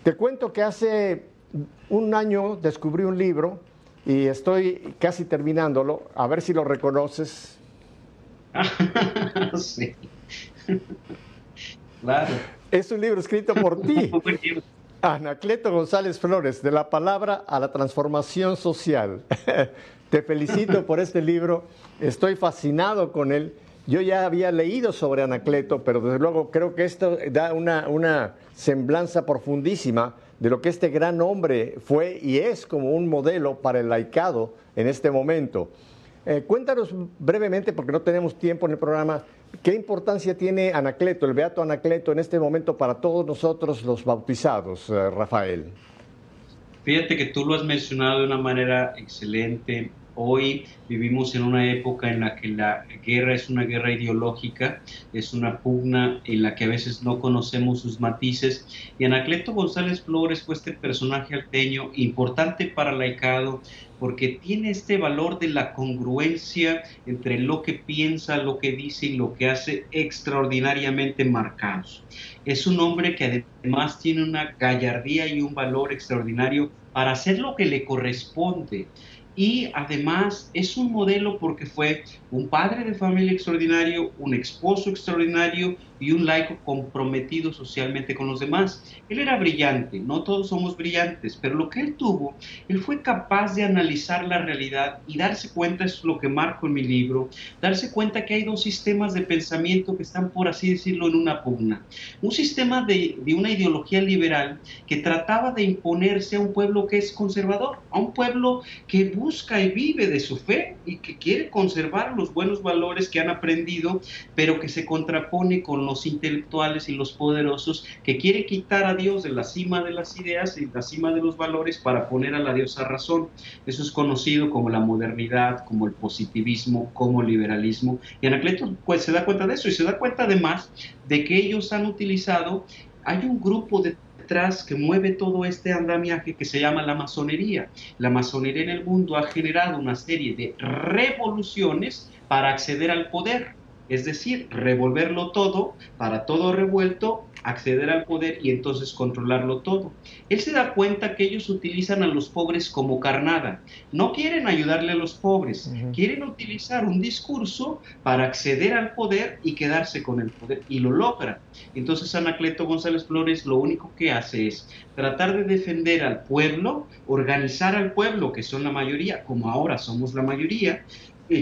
Te cuento que hace un año descubrí un libro y estoy casi terminándolo, a ver si lo reconoces. sí. claro. Es un libro escrito por ti. Anacleto González Flores, de la palabra a la transformación social. Te felicito por este libro, estoy fascinado con él. Yo ya había leído sobre Anacleto, pero desde luego creo que esto da una, una semblanza profundísima de lo que este gran hombre fue y es como un modelo para el laicado en este momento. Eh, cuéntanos brevemente, porque no tenemos tiempo en el programa, ¿qué importancia tiene Anacleto, el Beato Anacleto, en este momento para todos nosotros los bautizados, eh, Rafael? Fíjate que tú lo has mencionado de una manera excelente. Hoy vivimos en una época en la que la guerra es una guerra ideológica, es una pugna en la que a veces no conocemos sus matices. Y Anacleto González Flores fue este personaje alteño importante para el laicado porque tiene este valor de la congruencia entre lo que piensa, lo que dice y lo que hace extraordinariamente marcados. Es un hombre que además tiene una gallardía y un valor extraordinario para hacer lo que le corresponde y además es un modelo porque fue un padre de familia extraordinario, un esposo extraordinario y un laico comprometido socialmente con los demás. Él era brillante, no todos somos brillantes, pero lo que él tuvo, él fue capaz de analizar la realidad y darse cuenta, es lo que marco en mi libro, darse cuenta que hay dos sistemas de pensamiento que están, por así decirlo, en una pugna. Un sistema de, de una ideología liberal que trataba de imponerse a un pueblo que es conservador, a un pueblo que busca y vive de su fe y que quiere conservar los buenos valores que han aprendido, pero que se contrapone con los intelectuales y los poderosos, que quiere quitar a Dios de la cima de las ideas y la cima de los valores para poner a la diosa razón. Eso es conocido como la modernidad, como el positivismo, como el liberalismo. Y Anacleto pues, se da cuenta de eso y se da cuenta además de que ellos han utilizado, hay un grupo de que mueve todo este andamiaje que se llama la masonería. La masonería en el mundo ha generado una serie de revoluciones para acceder al poder, es decir, revolverlo todo para todo revuelto acceder al poder y entonces controlarlo todo. Él se da cuenta que ellos utilizan a los pobres como carnada. No quieren ayudarle a los pobres, quieren utilizar un discurso para acceder al poder y quedarse con el poder y lo logran. Entonces Anacleto González Flores lo único que hace es tratar de defender al pueblo, organizar al pueblo, que son la mayoría, como ahora somos la mayoría,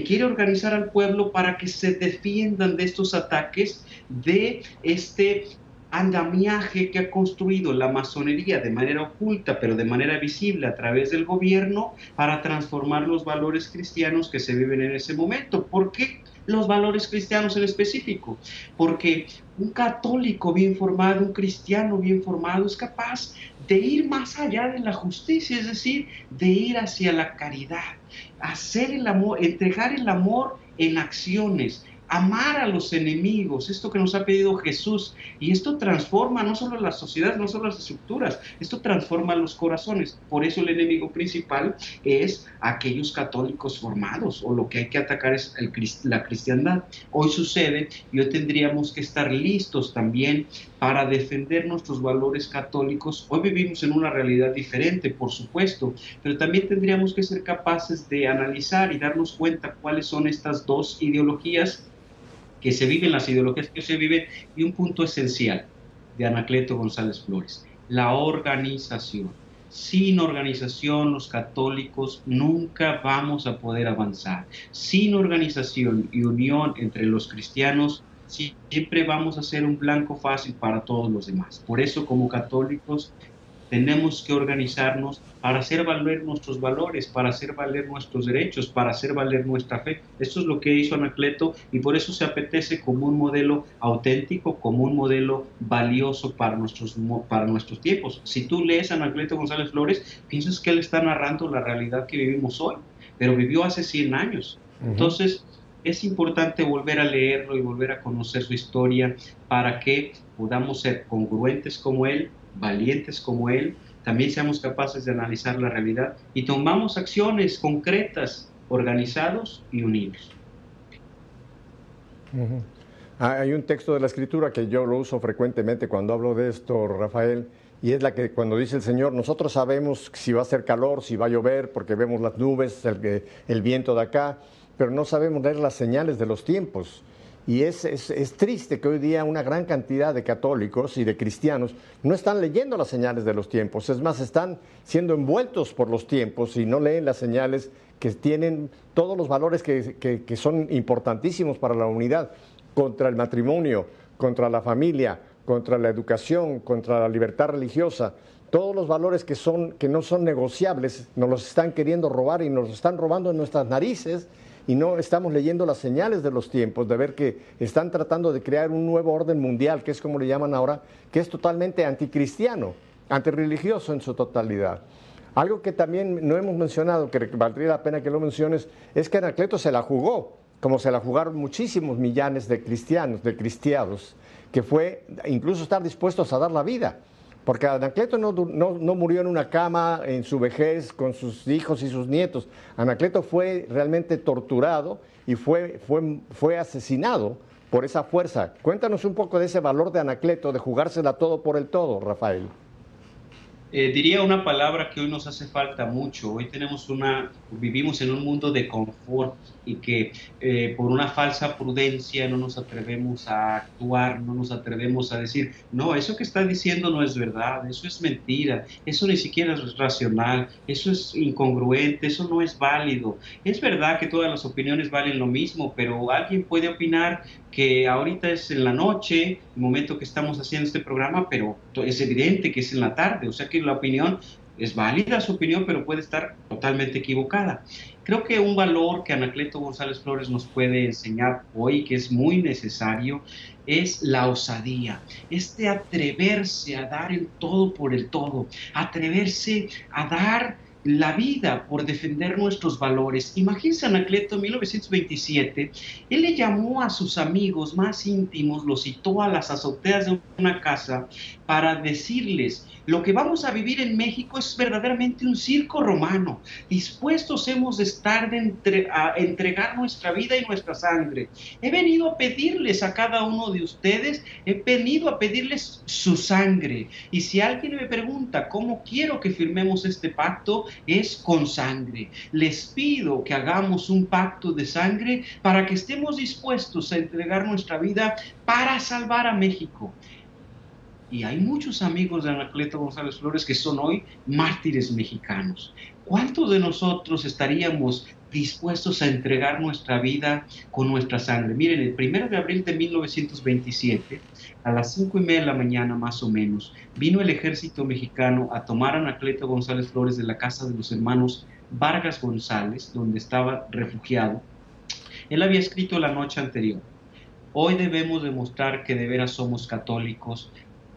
quiere organizar al pueblo para que se defiendan de estos ataques, de este andamiaje que ha construido la masonería de manera oculta, pero de manera visible a través del gobierno, para transformar los valores cristianos que se viven en ese momento. ¿Por qué los valores cristianos en específico? Porque un católico bien formado, un cristiano bien formado, es capaz de ir más allá de la justicia, es decir, de ir hacia la caridad, hacer el amor, entregar el amor en acciones, amar a los enemigos, esto que nos ha pedido Jesús. Y esto transforma no solo las sociedades, no solo las estructuras, esto transforma los corazones. Por eso el enemigo principal es aquellos católicos formados, o lo que hay que atacar es la cristiandad. Hoy sucede y hoy tendríamos que estar listos también para defender nuestros valores católicos. Hoy vivimos en una realidad diferente, por supuesto, pero también tendríamos que ser capaces de analizar y darnos cuenta cuáles son estas dos ideologías que se viven, las ideologías que se viven, y un punto esencial de Anacleto González Flores, la organización. Sin organización los católicos nunca vamos a poder avanzar. Sin organización y unión entre los cristianos siempre vamos a ser un blanco fácil para todos los demás. Por eso como católicos tenemos que organizarnos para hacer valer nuestros valores, para hacer valer nuestros derechos, para hacer valer nuestra fe. Esto es lo que hizo Anacleto y por eso se apetece como un modelo auténtico, como un modelo valioso para nuestros, para nuestros tiempos. Si tú lees a Anacleto González Flores, piensas que él está narrando la realidad que vivimos hoy, pero vivió hace 100 años. Entonces, es importante volver a leerlo y volver a conocer su historia para que podamos ser congruentes como él valientes como Él, también seamos capaces de analizar la realidad y tomamos acciones concretas, organizados y unidos. Hay un texto de la Escritura que yo lo uso frecuentemente cuando hablo de esto, Rafael, y es la que cuando dice el Señor, nosotros sabemos si va a ser calor, si va a llover, porque vemos las nubes, el viento de acá, pero no sabemos leer las señales de los tiempos. Y es, es, triste que hoy día una gran cantidad de católicos y de cristianos no están leyendo las señales de los tiempos, es más, están siendo envueltos por los tiempos y no leen las señales que tienen todos los valores que, que son importantísimos para la unidad, contra el matrimonio, contra la familia, contra la educación, contra la libertad religiosa. Todos los valores que, son, que no son negociables nos los están queriendo robar y nos los están robando en nuestras narices y no estamos leyendo las señales de los tiempos, de ver que están tratando de crear un nuevo orden mundial, que es como le llaman ahora, que es totalmente anticristiano, antirreligioso en su totalidad. Algo que también no hemos mencionado, que valdría la pena que lo menciones, es que Anacleto se la jugó, como se la jugaron muchísimos millones de cristianos, de cristianos, que fue incluso estar dispuestos a dar la vida. Porque Anacleto no, murió en una cama en su vejez con sus hijos y sus nietos. Anacleto fue realmente torturado y fue, fue, fue asesinado por esa fuerza. Cuéntanos un poco de ese valor de Anacleto, de jugársela todo por el todo, Rafael. Eh, diría una palabra que hoy nos hace falta mucho. Hoy tenemos una, vivimos en un mundo de confort y que eh, por una falsa prudencia no nos atrevemos a actuar, no nos atrevemos a decir, no, eso que está diciendo no es verdad, eso es mentira, eso ni siquiera es racional, eso es incongruente, eso no es válido. Es verdad que todas las opiniones valen lo mismo, pero alguien puede opinar que ahorita es en la noche, el momento que estamos haciendo este programa, pero es evidente que es en la tarde, o sea que la opinión es válida su opinión, pero puede estar totalmente equivocada. Creo que un valor que Anacleto González Flores nos puede enseñar hoy, que es muy necesario, es la osadía, este atreverse a dar el todo por el todo, atreverse a dar la vida por defender nuestros valores. Imagínense Anacleto en 1927, él le llamó a sus amigos más íntimos, los citó a las azoteas de una casa para decirles, lo que vamos a vivir en México es verdaderamente un circo romano. Dispuestos hemos de estar de a entregar nuestra vida y nuestra sangre. He venido a pedirles a cada uno de ustedes, he venido a pedirles su sangre. Y si alguien me pregunta cómo quiero que firmemos este pacto, es con sangre. Les pido que hagamos un pacto de sangre para que estemos dispuestos a entregar nuestra vida para salvar a México. Y hay muchos amigos de Anacleto González Flores que son hoy mártires mexicanos. ¿Cuántos de nosotros estaríamos dispuestos a entregar nuestra vida con nuestra sangre? Miren, el primero de abril de 1927, a las cinco y media de la mañana más o menos, vino el ejército mexicano a tomar a Anacleto González Flores de la casa de los hermanos Vargas González, donde estaba refugiado. Él había escrito la noche anterior, Hoy debemos demostrar que de veras somos católicos,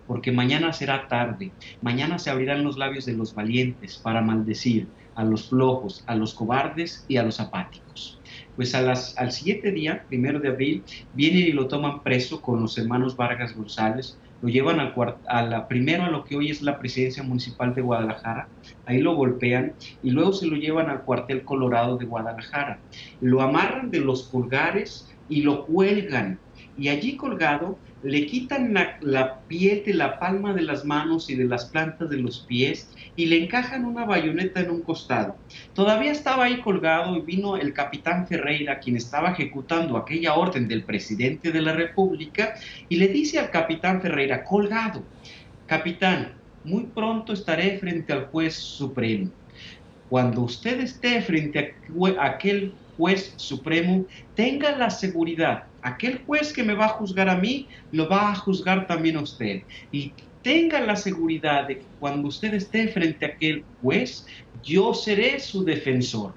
porque mañana será tarde, mañana se abrirán los labios de los valientes para maldecir a los flojos, a los cobardes y a los apáticos. Pues al siguiente día, primero de abril, vienen y lo toman preso con los hermanos Vargas González, lo llevan a la, primero a lo que hoy es la presidencia municipal de Guadalajara, ahí lo golpean y luego se lo llevan al cuartel colorado de Guadalajara. Lo amarran de los pulgares y lo cuelgan. Y allí colgado le quitan la, piel de la palma de las manos y de las plantas de los pies y le encajan una bayoneta en un costado. Todavía estaba ahí colgado y vino el capitán Ferreira, quien estaba ejecutando aquella orden del presidente de la República, y le dice al capitán Ferreira, colgado, capitán, muy pronto estaré frente al juez supremo. Cuando usted esté frente a aquel juez supremo, tenga la seguridad aquel juez que me va a juzgar a mí, lo va a juzgar también a usted. Y tenga la seguridad de que cuando usted esté frente a aquel juez, yo seré su defensor.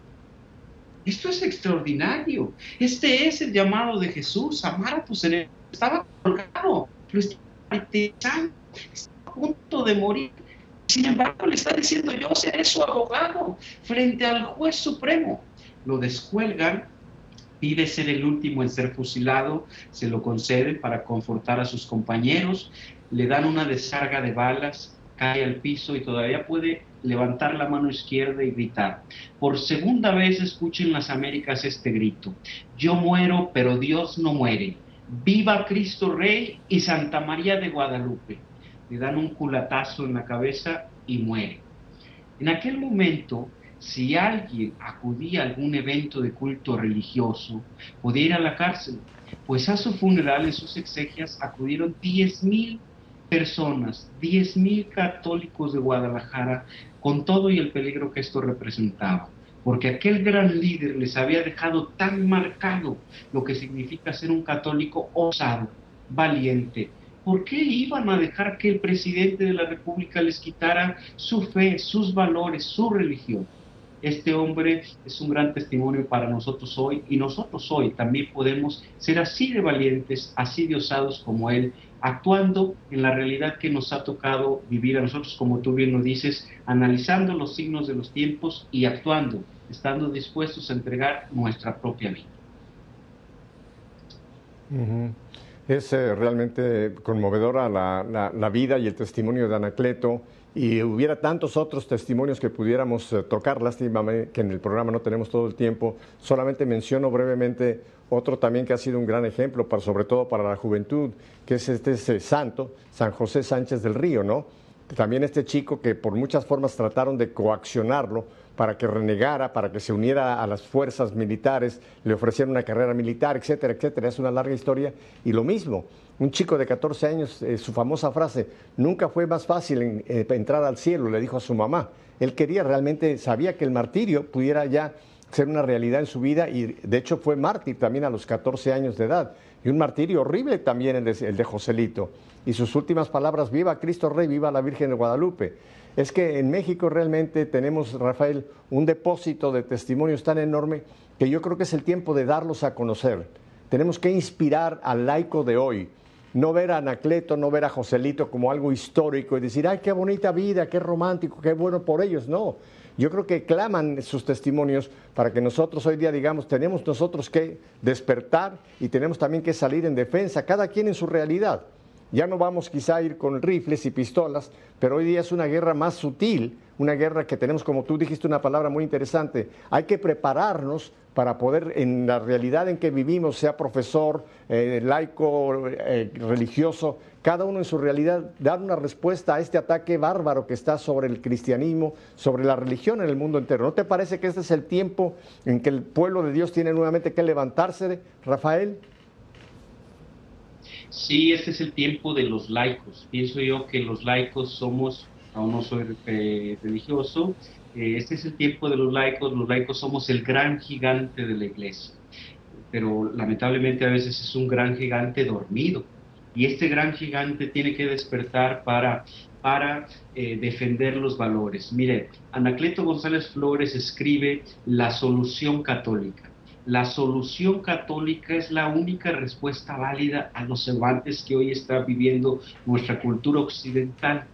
Esto es extraordinario. Este es el llamado de Jesús, amar a tus enemigos. Estaba colgado, lo estaba a punto de morir. Sin embargo, le está diciendo, yo seré su abogado frente al juez supremo. Lo descuelgan pide ser el último en ser fusilado, se lo conceden para confortar a sus compañeros, le dan una descarga de balas, cae al piso y todavía puede levantar la mano izquierda y gritar. Por segunda vez escuchen las Américas este grito. Yo muero, pero Dios no muere. Viva Cristo Rey y Santa María de Guadalupe. Le dan un culatazo en la cabeza y muere. En aquel momento si alguien acudía a algún evento de culto religioso, podía ir a la cárcel, pues a su funeral en sus exegias acudieron 10.000 personas, 10.000 católicos de Guadalajara, con todo y el peligro que esto representaba, porque aquel gran líder les había dejado tan marcado lo que significa ser un católico osado, valiente, ¿por qué iban a dejar que el presidente de la República les quitara su fe, sus valores, su religión? Este hombre es un gran testimonio para nosotros hoy y nosotros hoy también podemos ser así de valientes, así de osados como él, actuando en la realidad que nos ha tocado vivir a nosotros, como tú bien lo dices, analizando los signos de los tiempos y actuando, estando dispuestos a entregar nuestra propia vida. Es eh, realmente conmovedora la, la, vida y el testimonio de Anacleto y hubiera tantos otros testimonios que pudiéramos eh, tocar. Lástima que en el programa no tenemos todo el tiempo. Solamente menciono brevemente otro también que ha sido un gran ejemplo, para, sobre todo para la juventud, que es este santo, San José Sánchez del Río, ¿no? También este chico que por muchas formas trataron de coaccionarlo para que renegara, para que se uniera a las fuerzas militares, le ofrecieron una carrera militar, etcétera, etcétera. Es una larga historia. Y lo mismo, un chico de 14 años, eh, su famosa frase, nunca fue más fácil eh, entrar al cielo, le dijo a su mamá. Él quería realmente, sabía que el martirio pudiera ya ser una realidad en su vida y de hecho fue mártir también a los 14 años de edad. Y un martirio horrible también el de, el de Joselito. Y sus últimas palabras, viva Cristo Rey, viva la Virgen de Guadalupe. Es que en México realmente tenemos, Rafael, un depósito de testimonios tan enorme que yo creo que es el tiempo de darlos a conocer. Tenemos que inspirar al laico de hoy, no ver a Anacleto, no ver a Joselito como algo histórico y decir, ay, qué bonita vida, qué romántico, qué bueno por ellos. No, Yo creo que claman sus testimonios para que nosotros hoy día digamos, tenemos nosotros que despertar y tenemos también que salir en defensa, cada quien en su realidad. Ya no vamos quizá a ir con rifles y pistolas, pero hoy día es una guerra más sutil, una guerra que tenemos, como tú dijiste, una palabra muy interesante. Hay que prepararnos para poder, en la realidad en que vivimos, sea profesor, eh, laico, eh, religioso, cada uno en su realidad, dar una respuesta a este ataque bárbaro que está sobre el cristianismo, sobre la religión en el mundo entero. ¿No te parece que este es el tiempo en que el pueblo de Dios tiene nuevamente que levantarse, Rafael? Sí, este es el tiempo de los laicos. Pienso yo que los laicos somos, aún no soy eh, religioso, eh, este es el tiempo de los laicos. Los laicos somos el gran gigante de la iglesia, pero lamentablemente a veces es un gran gigante dormido. Y este gran gigante tiene que despertar para, para eh, defender los valores. Mire, Anacleto González Flores escribe La solución católica la solución católica es la única respuesta válida a los cervantes que hoy está viviendo nuestra cultura occidental.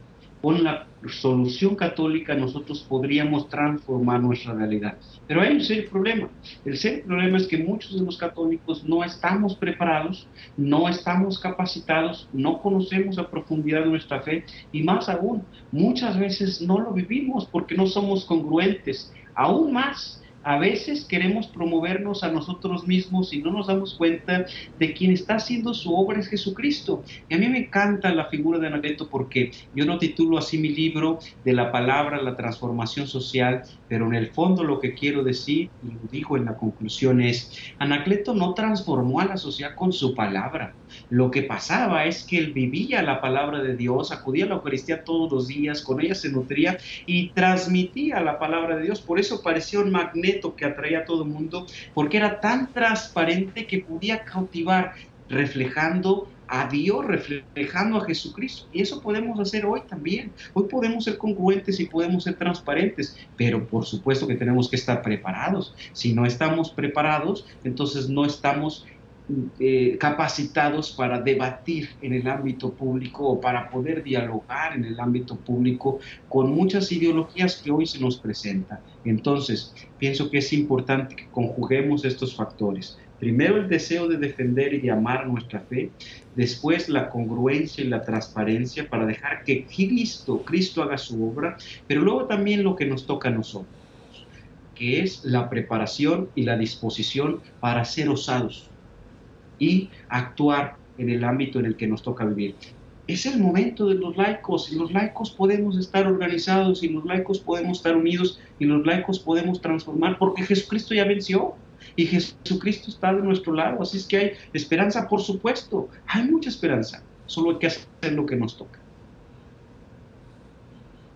Con la solución católica nosotros podríamos transformar nuestra realidad. Pero hay un serio problema. El serio problema es que muchos de los católicos no estamos preparados, no estamos capacitados, no conocemos a profundidad nuestra fe y más aún, muchas veces no lo vivimos porque no somos congruentes. Aún más, a veces queremos promovernos a nosotros mismos y no nos damos cuenta de quien está haciendo su obra es Jesucristo. Y a mí me encanta la figura de Anacleto porque yo no titulo así mi libro de la palabra, la transformación social, pero en el fondo lo que quiero decir, y lo digo en la conclusión, es, Anacleto no transformó a la sociedad con su palabra. Lo que pasaba es que él vivía la palabra de Dios, acudía a la Eucaristía todos los días, con ella se nutría y transmitía la palabra de Dios. Por eso parecía un magneto que atraía a todo el mundo, porque era tan transparente que podía cautivar, reflejando a Dios, reflejando a Jesucristo. Y eso podemos hacer hoy también. Hoy podemos ser congruentes y podemos ser transparentes, pero por supuesto que tenemos que estar preparados. Si no estamos preparados, entonces no estamos eh, capacitados para debatir en el ámbito público o para poder dialogar en el ámbito público con muchas ideologías que hoy se nos presentan. Entonces, pienso que es importante que conjuguemos estos factores. Primero el deseo de defender y de amar nuestra fe, después la congruencia y la transparencia para dejar que Cristo, Cristo haga su obra, pero luego también lo que nos toca a nosotros, que es la preparación y la disposición para ser osados, y actuar en el ámbito en el que nos toca vivir. Es el momento de los laicos y los laicos podemos estar organizados y los laicos podemos estar unidos y los laicos podemos transformar porque Jesucristo ya venció y Jesucristo está de nuestro lado. Así es que hay esperanza, por supuesto, hay mucha esperanza, solo hay que hacer lo que nos toca.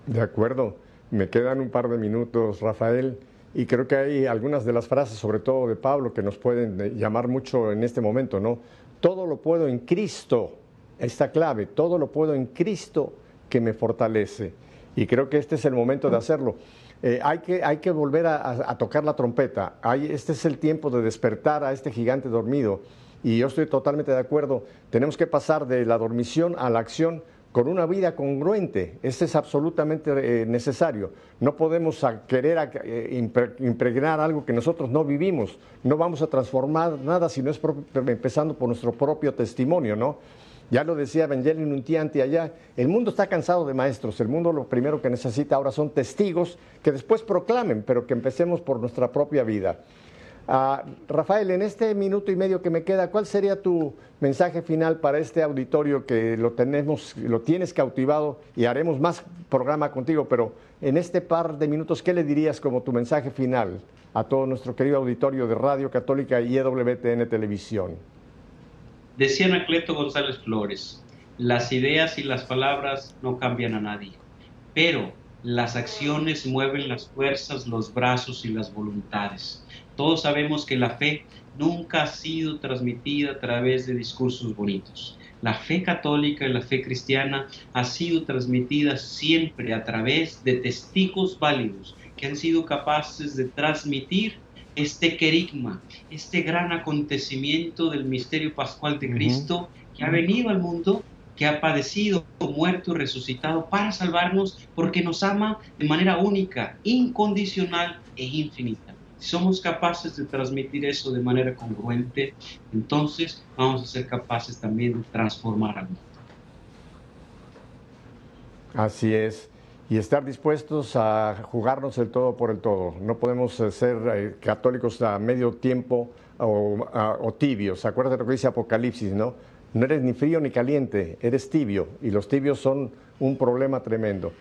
De acuerdo, me quedan un par de minutos, Rafael. Y creo que hay algunas de las frases, sobre todo de Pablo, que nos pueden eh, llamar mucho en este momento, ¿no? Todo lo puedo en Cristo, esta clave, todo lo puedo en Cristo que me fortalece. Y creo que este es el momento de hacerlo. Eh, hay, que, hay que volver a, tocar la trompeta. Hay, este es el tiempo de despertar a este gigante dormido. Y yo estoy totalmente de acuerdo. Tenemos que pasar de la dormición a la acción con una vida congruente. Este es absolutamente eh, necesario. No podemos querer eh, impregnar algo que nosotros no vivimos. No vamos a transformar nada si no es empezando por nuestro propio testimonio, ¿no? Ya lo decía Benjelin Untianti allá, el mundo está cansado de maestros, el mundo lo primero que necesita ahora son testigos que después proclamen, pero que empecemos por nuestra propia vida. Ah, Rafael, en este minuto y medio que me queda, ¿cuál sería tu mensaje final para este auditorio que lo tenemos, lo tienes cautivado y haremos más programa contigo, pero en este par de minutos, ¿qué le dirías como tu mensaje final a todo nuestro querido auditorio de Radio Católica y EWTN Televisión? Decía Anacleto González Flores, las ideas y las palabras no cambian a nadie, pero las acciones mueven las fuerzas, los brazos y las voluntades. Todos sabemos que la fe nunca ha sido transmitida a través de discursos bonitos. La fe católica y la fe cristiana ha sido transmitida siempre a través de testigos válidos que han sido capaces de transmitir este querigma, este gran acontecimiento del misterio pascual de Cristo que ha venido al mundo que ha padecido, muerto y resucitado para salvarnos porque nos ama de manera única, incondicional e infinita. Si somos capaces de transmitir eso de manera congruente, entonces vamos a ser capaces también de transformar al mundo. Así es. Y estar dispuestos a jugarnos el todo por el todo. No podemos eh, ser eh, católicos a medio tiempo o, o tibios. Acuérdate lo que dice Apocalipsis, ¿no? No eres ni frío ni caliente, eres tibio. Y los tibios son un problema tremendo.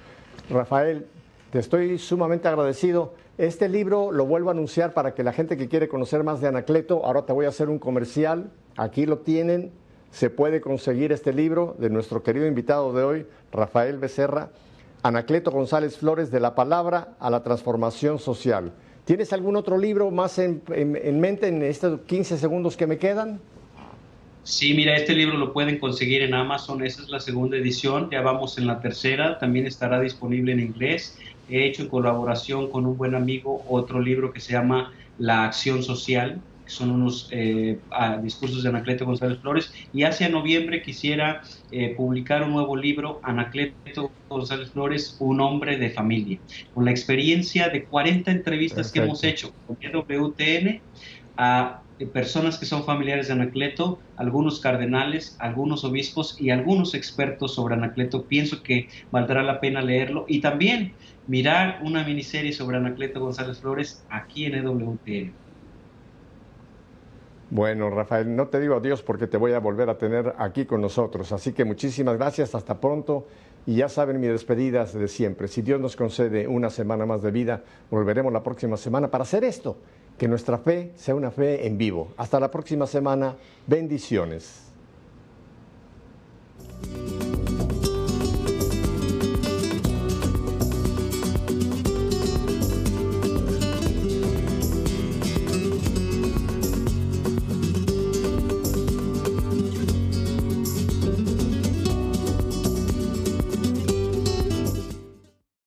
Rafael, te estoy sumamente agradecido. Este libro lo vuelvo a anunciar para que la gente que quiere conocer más de Anacleto, ahora te voy a hacer un comercial. Aquí lo tienen. Se puede conseguir este libro de nuestro querido invitado de hoy, Rafael Becerra, Anacleto González Flores, de la palabra a la transformación social. ¿Tienes algún otro libro más en, mente en estos 15 segundos que me quedan? Sí, mira, este libro lo pueden conseguir en Amazon, esa es la segunda edición, ya vamos en la tercera, también estará disponible en inglés. He hecho en colaboración con un buen amigo otro libro que se llama La Acción Social, que son unos eh, discursos de Anacleto González Flores, y hacia noviembre quisiera eh, publicar un nuevo libro, Anacleto González Flores, Un hombre de familia, con la experiencia de 40 entrevistas que hemos hecho con WTN a personas que son familiares de Anacleto, algunos cardenales, algunos obispos y algunos expertos sobre Anacleto. Pienso que valdrá la pena leerlo y también mirar una miniserie sobre Anacleto González Flores aquí en EWTN. Bueno, Rafael, no te digo adiós porque te voy a volver a tener aquí con nosotros. Así que muchísimas gracias, hasta pronto. Y ya saben mi despedida de siempre. Si Dios nos concede una semana más de vida, volveremos la próxima semana para hacer esto, que nuestra fe sea una fe en vivo. Hasta la próxima semana. Bendiciones.